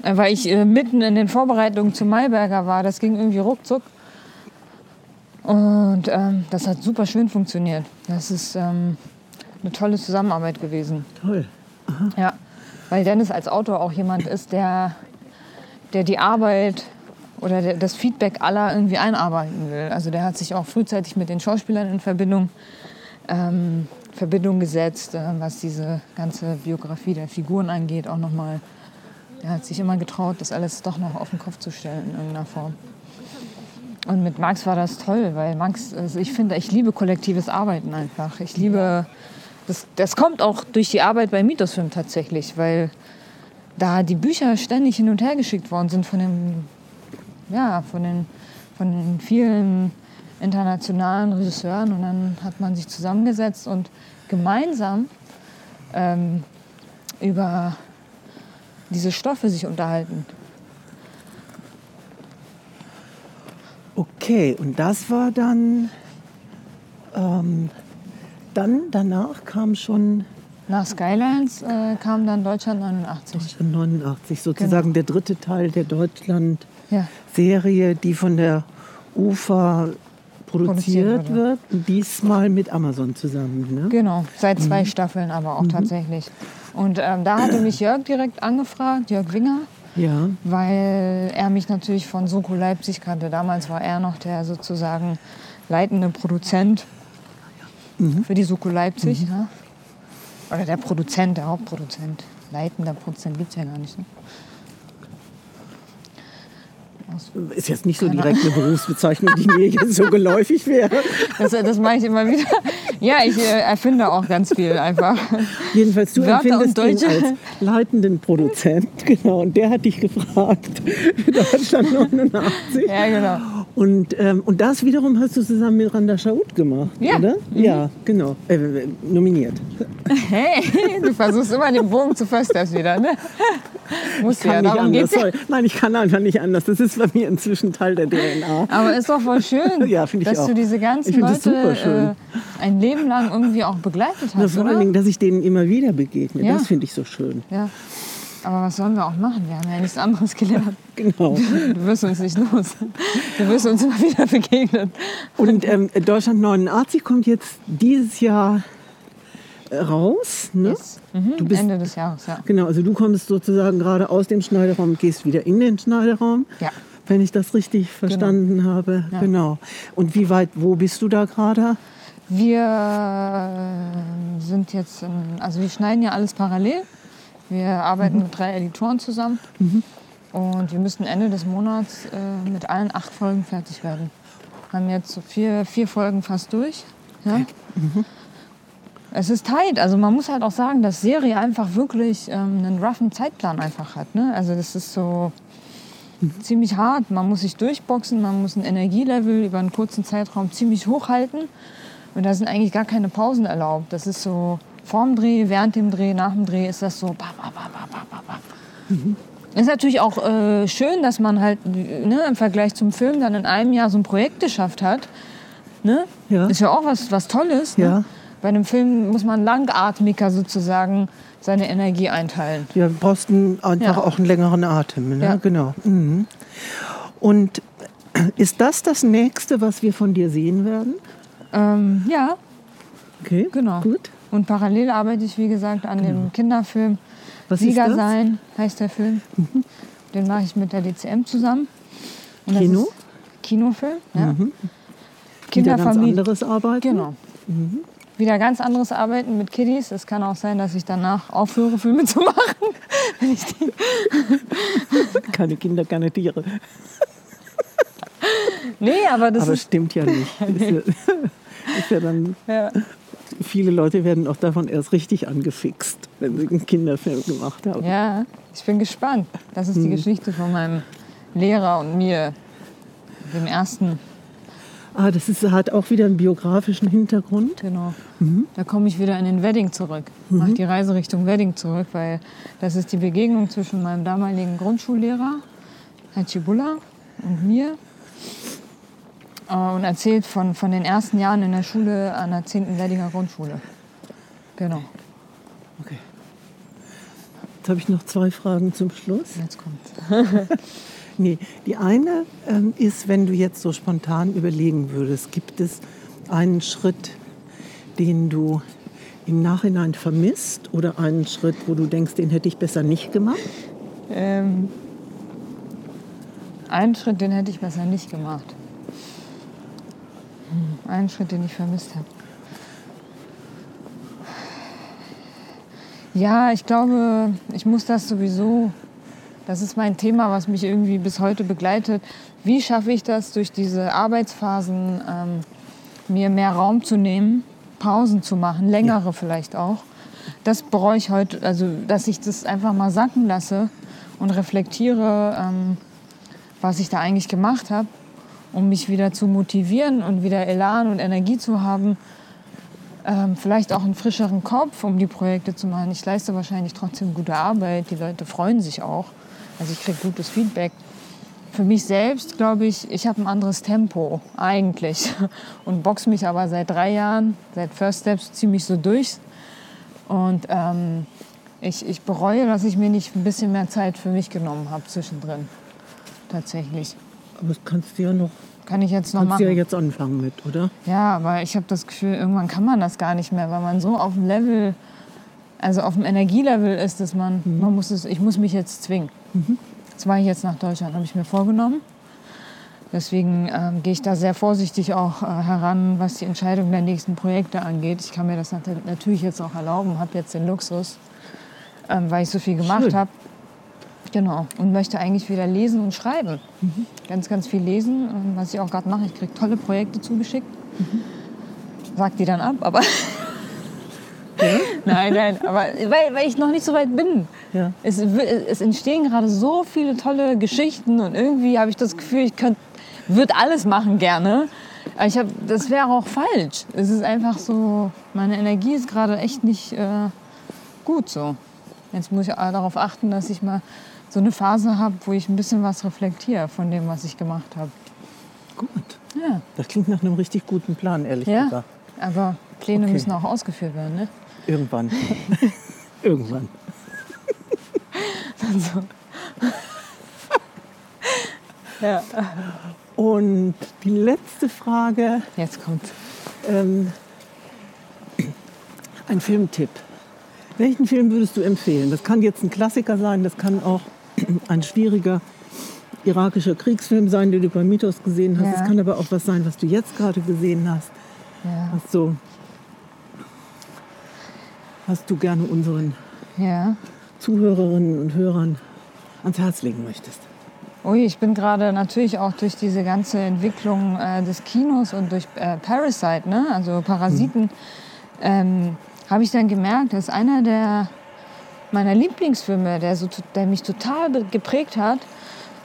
äh, weil ich äh, mitten in den Vorbereitungen zum Mayberger war. Das ging irgendwie ruckzuck. Und ähm, das hat super schön funktioniert. Das ist ähm, eine tolle Zusammenarbeit gewesen. Toll. Aha. Ja weil Dennis als Autor auch jemand ist, der, der die Arbeit oder der, das Feedback aller irgendwie einarbeiten will. Also der hat sich auch frühzeitig mit den Schauspielern in Verbindung, ähm, Verbindung gesetzt, äh, was diese ganze Biografie der Figuren angeht, auch nochmal. Er hat sich immer getraut, das alles doch noch auf den Kopf zu stellen in irgendeiner Form. Und mit Max war das toll, weil Max, also ich finde, ich liebe kollektives Arbeiten einfach. Ich liebe das, das kommt auch durch die Arbeit bei Mythosfilm tatsächlich, weil da die Bücher ständig hin und her geschickt worden sind von, dem, ja, von, den, von den vielen internationalen Regisseuren und dann hat man sich zusammengesetzt und gemeinsam ähm, über diese Stoffe sich unterhalten. Okay, und das war dann ähm, dann, danach kam schon... Nach Skylines äh, kam dann Deutschland 89. Deutschland 89, sozusagen genau. der dritte Teil der Deutschland-Serie, die von der UFA produziert wird. Diesmal mit Amazon zusammen. Ne? Genau, seit zwei mhm. Staffeln aber auch mhm. tatsächlich. Und ähm, da hatte mich Jörg direkt angefragt, Jörg Winger. Ja. Weil er mich natürlich von Soko Leipzig kannte. Damals war er noch der sozusagen leitende Produzent mhm. für die Soko Leipzig. Mhm. Ja. Oder der Produzent, der Hauptproduzent. Leitender Produzent gibt es ja gar nicht. Ne? Ist jetzt nicht so direkt eine Berufsbezeichnung, die mir jetzt so geläufig wäre. Das, das mache ich immer wieder. Ja, ich äh, erfinde auch ganz viel einfach. Jedenfalls, du Wörter empfindest ihn als leitenden Produzent. Genau, und der hat dich gefragt für Deutschland *laughs* 89. Ja, genau. Und, ähm, und das wiederum hast du zusammen mit Randa Shaud gemacht, Ja. oder? Ja, genau. Äh, nominiert. Hey, du versuchst immer den Bogen zu First Steps wieder, ne? Musst ja, Kann nicht darum anders. ja. Sorry. Nein, ich kann einfach nicht anders. Das ist bei mir inzwischen Teil der DNA. Aber ist doch voll schön, *laughs* Ja, ich dass auch. du diese ganzen Ich Leute äh, ein Leben lang irgendwie auch begleitet Na, hast, vor oder? allen Dingen, dass ich denen immer wieder begegne. Ja. Das finde ich so schön. Ja. Aber was sollen wir auch machen? Wir haben ja nichts anderes gelernt. *laughs* Genau. Du wirst uns nicht los. Du wirst uns immer wieder begegnen. Und ähm, Deutschland 89 kommt jetzt dieses Jahr äh, raus. Ne? Yes. Mhm. Du bist- Ende des Jahres, ja. Genau, also du kommst sozusagen gerade aus dem Schneiderraum und gehst wieder in den Schneiderraum. Ja. Wenn ich das richtig verstanden habe. Ja. Genau. Und wie weit, wo bist du da gerade? Wir äh, sind jetzt, in, also wir schneiden ja alles parallel. Wir arbeiten mit drei Editoren zusammen. Und wir müssen Ende des Monats äh, mit allen acht Folgen fertig werden. Haben jetzt so vier, vier Folgen fast durch. Ja? Es ist tight. Also man muss halt auch sagen, dass Serie einfach wirklich ähm, einen roughen Zeitplan einfach hat. Ne? Also das ist so ziemlich hart. Man muss sich durchboxen, man muss ein Energielevel über einen kurzen Zeitraum ziemlich hoch halten. Und da sind eigentlich gar keine Pausen erlaubt. Das ist so vorm Dreh, während dem Dreh, nach dem Dreh ist das so. Bam, bam, bam, bam. Ist natürlich auch äh, schön, dass man halt ne, im Vergleich zum Film dann in einem Jahr so ein Projekt geschafft hat. Ne? Ja. Ist ja auch was, was Tolles. Ne? Ja. Bei einem Film muss man langatmiger sozusagen seine Energie einteilen. Ja, du brauchst einfach Ja. auch einen längeren Atem. Ne? Ja. Genau. Mhm. Und ist das das nächste, was wir von dir sehen werden? Ähm, ja, Okay, Genau. Gut. Und parallel arbeite ich, wie gesagt, an dem Kinderfilm Genau. Was Sieger ist das? Mhm. sein, heißt der Film. Den mache ich mit der DCM zusammen. Und Kino? Kinofilm, ja. Wieder ganz anderes Arbeiten. Genau. Wieder ganz anderes Arbeiten mit Kiddies. Es kann auch sein, dass ich danach aufhöre, Filme zu machen. *laughs* Wenn ich die *laughs* Keine Kinder, keine Tiere. nee, aber das Aber stimmt ja nicht. *laughs* Ja, ist ja dann, Ja. viele Leute werden auch davon erst richtig angefixt, wenn sie einen Kinderfilm gemacht haben. ja, ich bin gespannt. Das ist die Geschichte von meinem Lehrer und mir, dem ersten Ah, das ist, hat auch wieder einen biografischen Hintergrund. Genau. Da komme ich wieder in den Wedding zurück. Mache die Reise Richtung Wedding zurück, weil das ist die Begegnung zwischen meinem damaligen Grundschullehrer, Herr Chibula, und mir. Äh, Und erzählt von, von den ersten Jahren in der Schule an der 10. Weddinger Grundschule. Genau, Okay. Jetzt habe ich noch zwei Fragen zum Schluss. jetzt kommt's. *laughs* Nee, die eine ähm, ist, wenn du jetzt so spontan überlegen würdest, gibt es einen Schritt, den du im Nachhinein vermisst oder einen Schritt, wo du denkst, den hätte ich besser nicht gemacht? Ähm, einen Schritt, den hätte ich besser nicht gemacht. Einen Schritt, den ich vermisst habe. Ja, ich glaube, ich muss das sowieso. Das ist mein Thema, was mich irgendwie bis heute begleitet. Wie schaffe ich das, durch diese Arbeitsphasen ähm, mir mehr Raum zu nehmen, Pausen zu machen, längere vielleicht auch. Das bereue ich heute, also dass ich das einfach mal sacken lasse und reflektiere, ähm, was ich da eigentlich gemacht habe, um mich wieder zu motivieren und wieder Elan und Energie zu haben. Ähm, vielleicht auch einen frischeren Kopf, um die Projekte zu machen. Ich leiste wahrscheinlich trotzdem gute Arbeit. Die Leute freuen sich auch. Also ich kriege gutes Feedback. Für mich selbst glaube ich, ich habe ein anderes Tempo eigentlich *laughs* und boxe mich aber seit drei Jahren, seit First Steps ziemlich so durch. Und ähm, ich, ich bereue, dass ich mir nicht ein bisschen mehr Zeit für mich genommen habe zwischendrin. Tatsächlich. Aber das kannst du ja noch, Kann ich jetzt noch kannst du ja machen. jetzt anfangen mit, oder? Ja, aber ich habe das Gefühl, irgendwann kann man das gar nicht mehr, weil man so auf dem Level, also auf dem Energielevel ist, dass man, man muss es, ich muss mich jetzt zwingen. Das mache ich jetzt nach Deutschland, habe ich mir vorgenommen. Deswegen ähm, gehe ich da sehr vorsichtig auch äh, heran, was die Entscheidung der nächsten Projekte angeht. Ich kann mir das nat natürlich jetzt auch erlauben, habe jetzt den Luxus, ähm, weil ich so viel gemacht habe. Genau. Und möchte eigentlich wieder lesen und schreiben. Ganz, ganz viel lesen, ähm, was ich auch gerade mache. Ich kriege tolle Projekte zugeschickt. Sag die dann ab, aber. *laughs* nein, nein, aber weil, weil ich noch nicht so weit bin. Ja. Es, es entstehen gerade so viele tolle Geschichten und irgendwie habe ich das Gefühl, ich könnte würde alles machen gerne. Aber ich habe, das wäre auch falsch. Es ist einfach so, meine Energie ist gerade echt nicht äh, gut so. Jetzt muss ich darauf achten, dass ich mal so eine Phase habe, wo ich ein bisschen was reflektiere von dem, was ich gemacht habe. Gut. Ja. Das klingt nach einem richtig guten Plan, ehrlich ja, gesagt. Aber Pläne okay. müssen auch ausgeführt werden, ne? Irgendwann. *laughs* Irgendwann. *laughs* so. *laughs* ja. Und die letzte Frage. Jetzt kommt. Ähm, ein Filmtipp. Welchen Film würdest du empfehlen? Das kann jetzt ein Klassiker sein, das kann auch ein schwieriger irakischer Kriegsfilm sein, den du bei Mythos gesehen hast. Es ja. kann aber auch was sein, was du jetzt gerade gesehen hast. Ja. Was so, was du gerne unseren ja. Zuhörerinnen und Hörern ans Herz legen möchtest. Ui, ich bin gerade natürlich auch durch diese ganze Entwicklung äh, des Kinos und durch äh, Parasite, ne? also Parasiten, mhm. ähm, habe ich dann gemerkt, dass einer der meiner Lieblingsfilme, der, so, der mich total geprägt hat,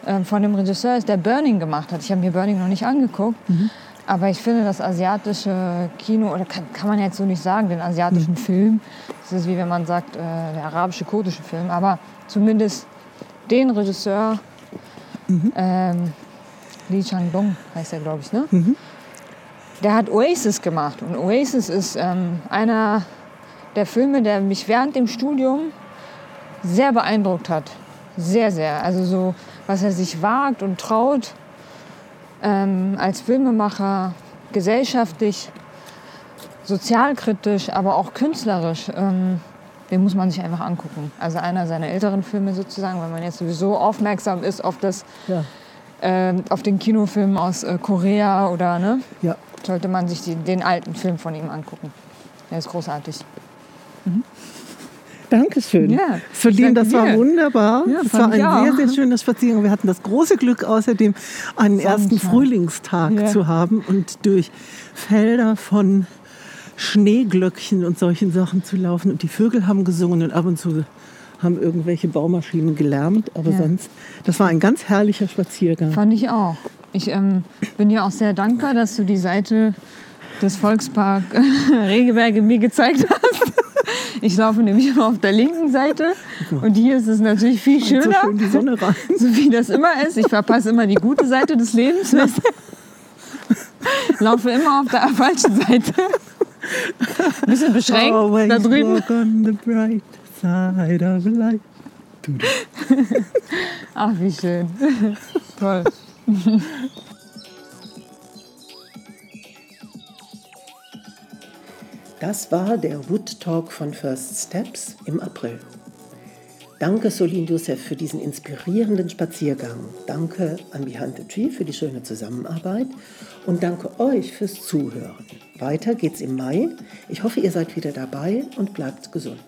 äh, von dem Regisseur ist, der Burning gemacht hat. Ich habe mir Burning noch nicht angeguckt. Mhm. Aber ich finde das asiatische Kino, oder kann, kann man jetzt so nicht sagen, den asiatischen mhm. Film, das ist wie wenn man sagt, äh, der arabische kurdische Film, aber zumindest den Regisseur, mhm. ähm, Lee Chang-dong heißt er, glaube ich, ne? Mhm. Der hat Oasis gemacht und Oasis ist ähm, einer der Filme, der mich während dem Studium sehr beeindruckt hat. Sehr, sehr. Also so, was er sich wagt und traut ähm, als Filmemacher, gesellschaftlich, sozialkritisch, aber auch künstlerisch. Ähm, den muss man sich einfach angucken. Also einer seiner älteren Filme sozusagen, weil man jetzt sowieso aufmerksam ist auf das, ja. äh, auf den Kinofilm aus äh, Korea oder ne, ja. sollte man sich die, den alten Film von ihm angucken. Der ist großartig. Mhm. Dankeschön. Ja, Verliehen, das war wunderbar. Ja, das war ein sehr, sehr schöner Spaziergang. Wir hatten das große Glück, außerdem einen ersten Frühlingstag ja. zu haben und durch Felder von Schneeglöckchen und solchen Sachen zu laufen. Und die Vögel haben gesungen und ab und zu haben irgendwelche Baumaschinen gelärmt. Aber ja. sonst, das war ein ganz herrlicher Spaziergang. Fand ich auch. Ich ähm, bin dir auch sehr dankbar, dass du die Seite des Volkspark *laughs* Regeberge mir gezeigt hast. Ich laufe nämlich immer auf der linken Seite und hier ist es natürlich viel schöner. So schön die Sonne rein. *laughs* So wie das immer ist. Ich verpasse immer die gute Seite des Lebens. *laughs* laufe immer auf der falschen Seite. Ein *laughs* bisschen beschränkt Always da drüben. Walk on the bright side of life. Ach, wie schön. Toll. Das war der Wood Talk von First Steps im April. Danke Solin Josef für diesen inspirierenden Spaziergang. Danke an Behind the Tree für die schöne Zusammenarbeit und danke euch fürs Zuhören. Weiter geht's im Mai. Ich hoffe, ihr seid wieder dabei und bleibt gesund.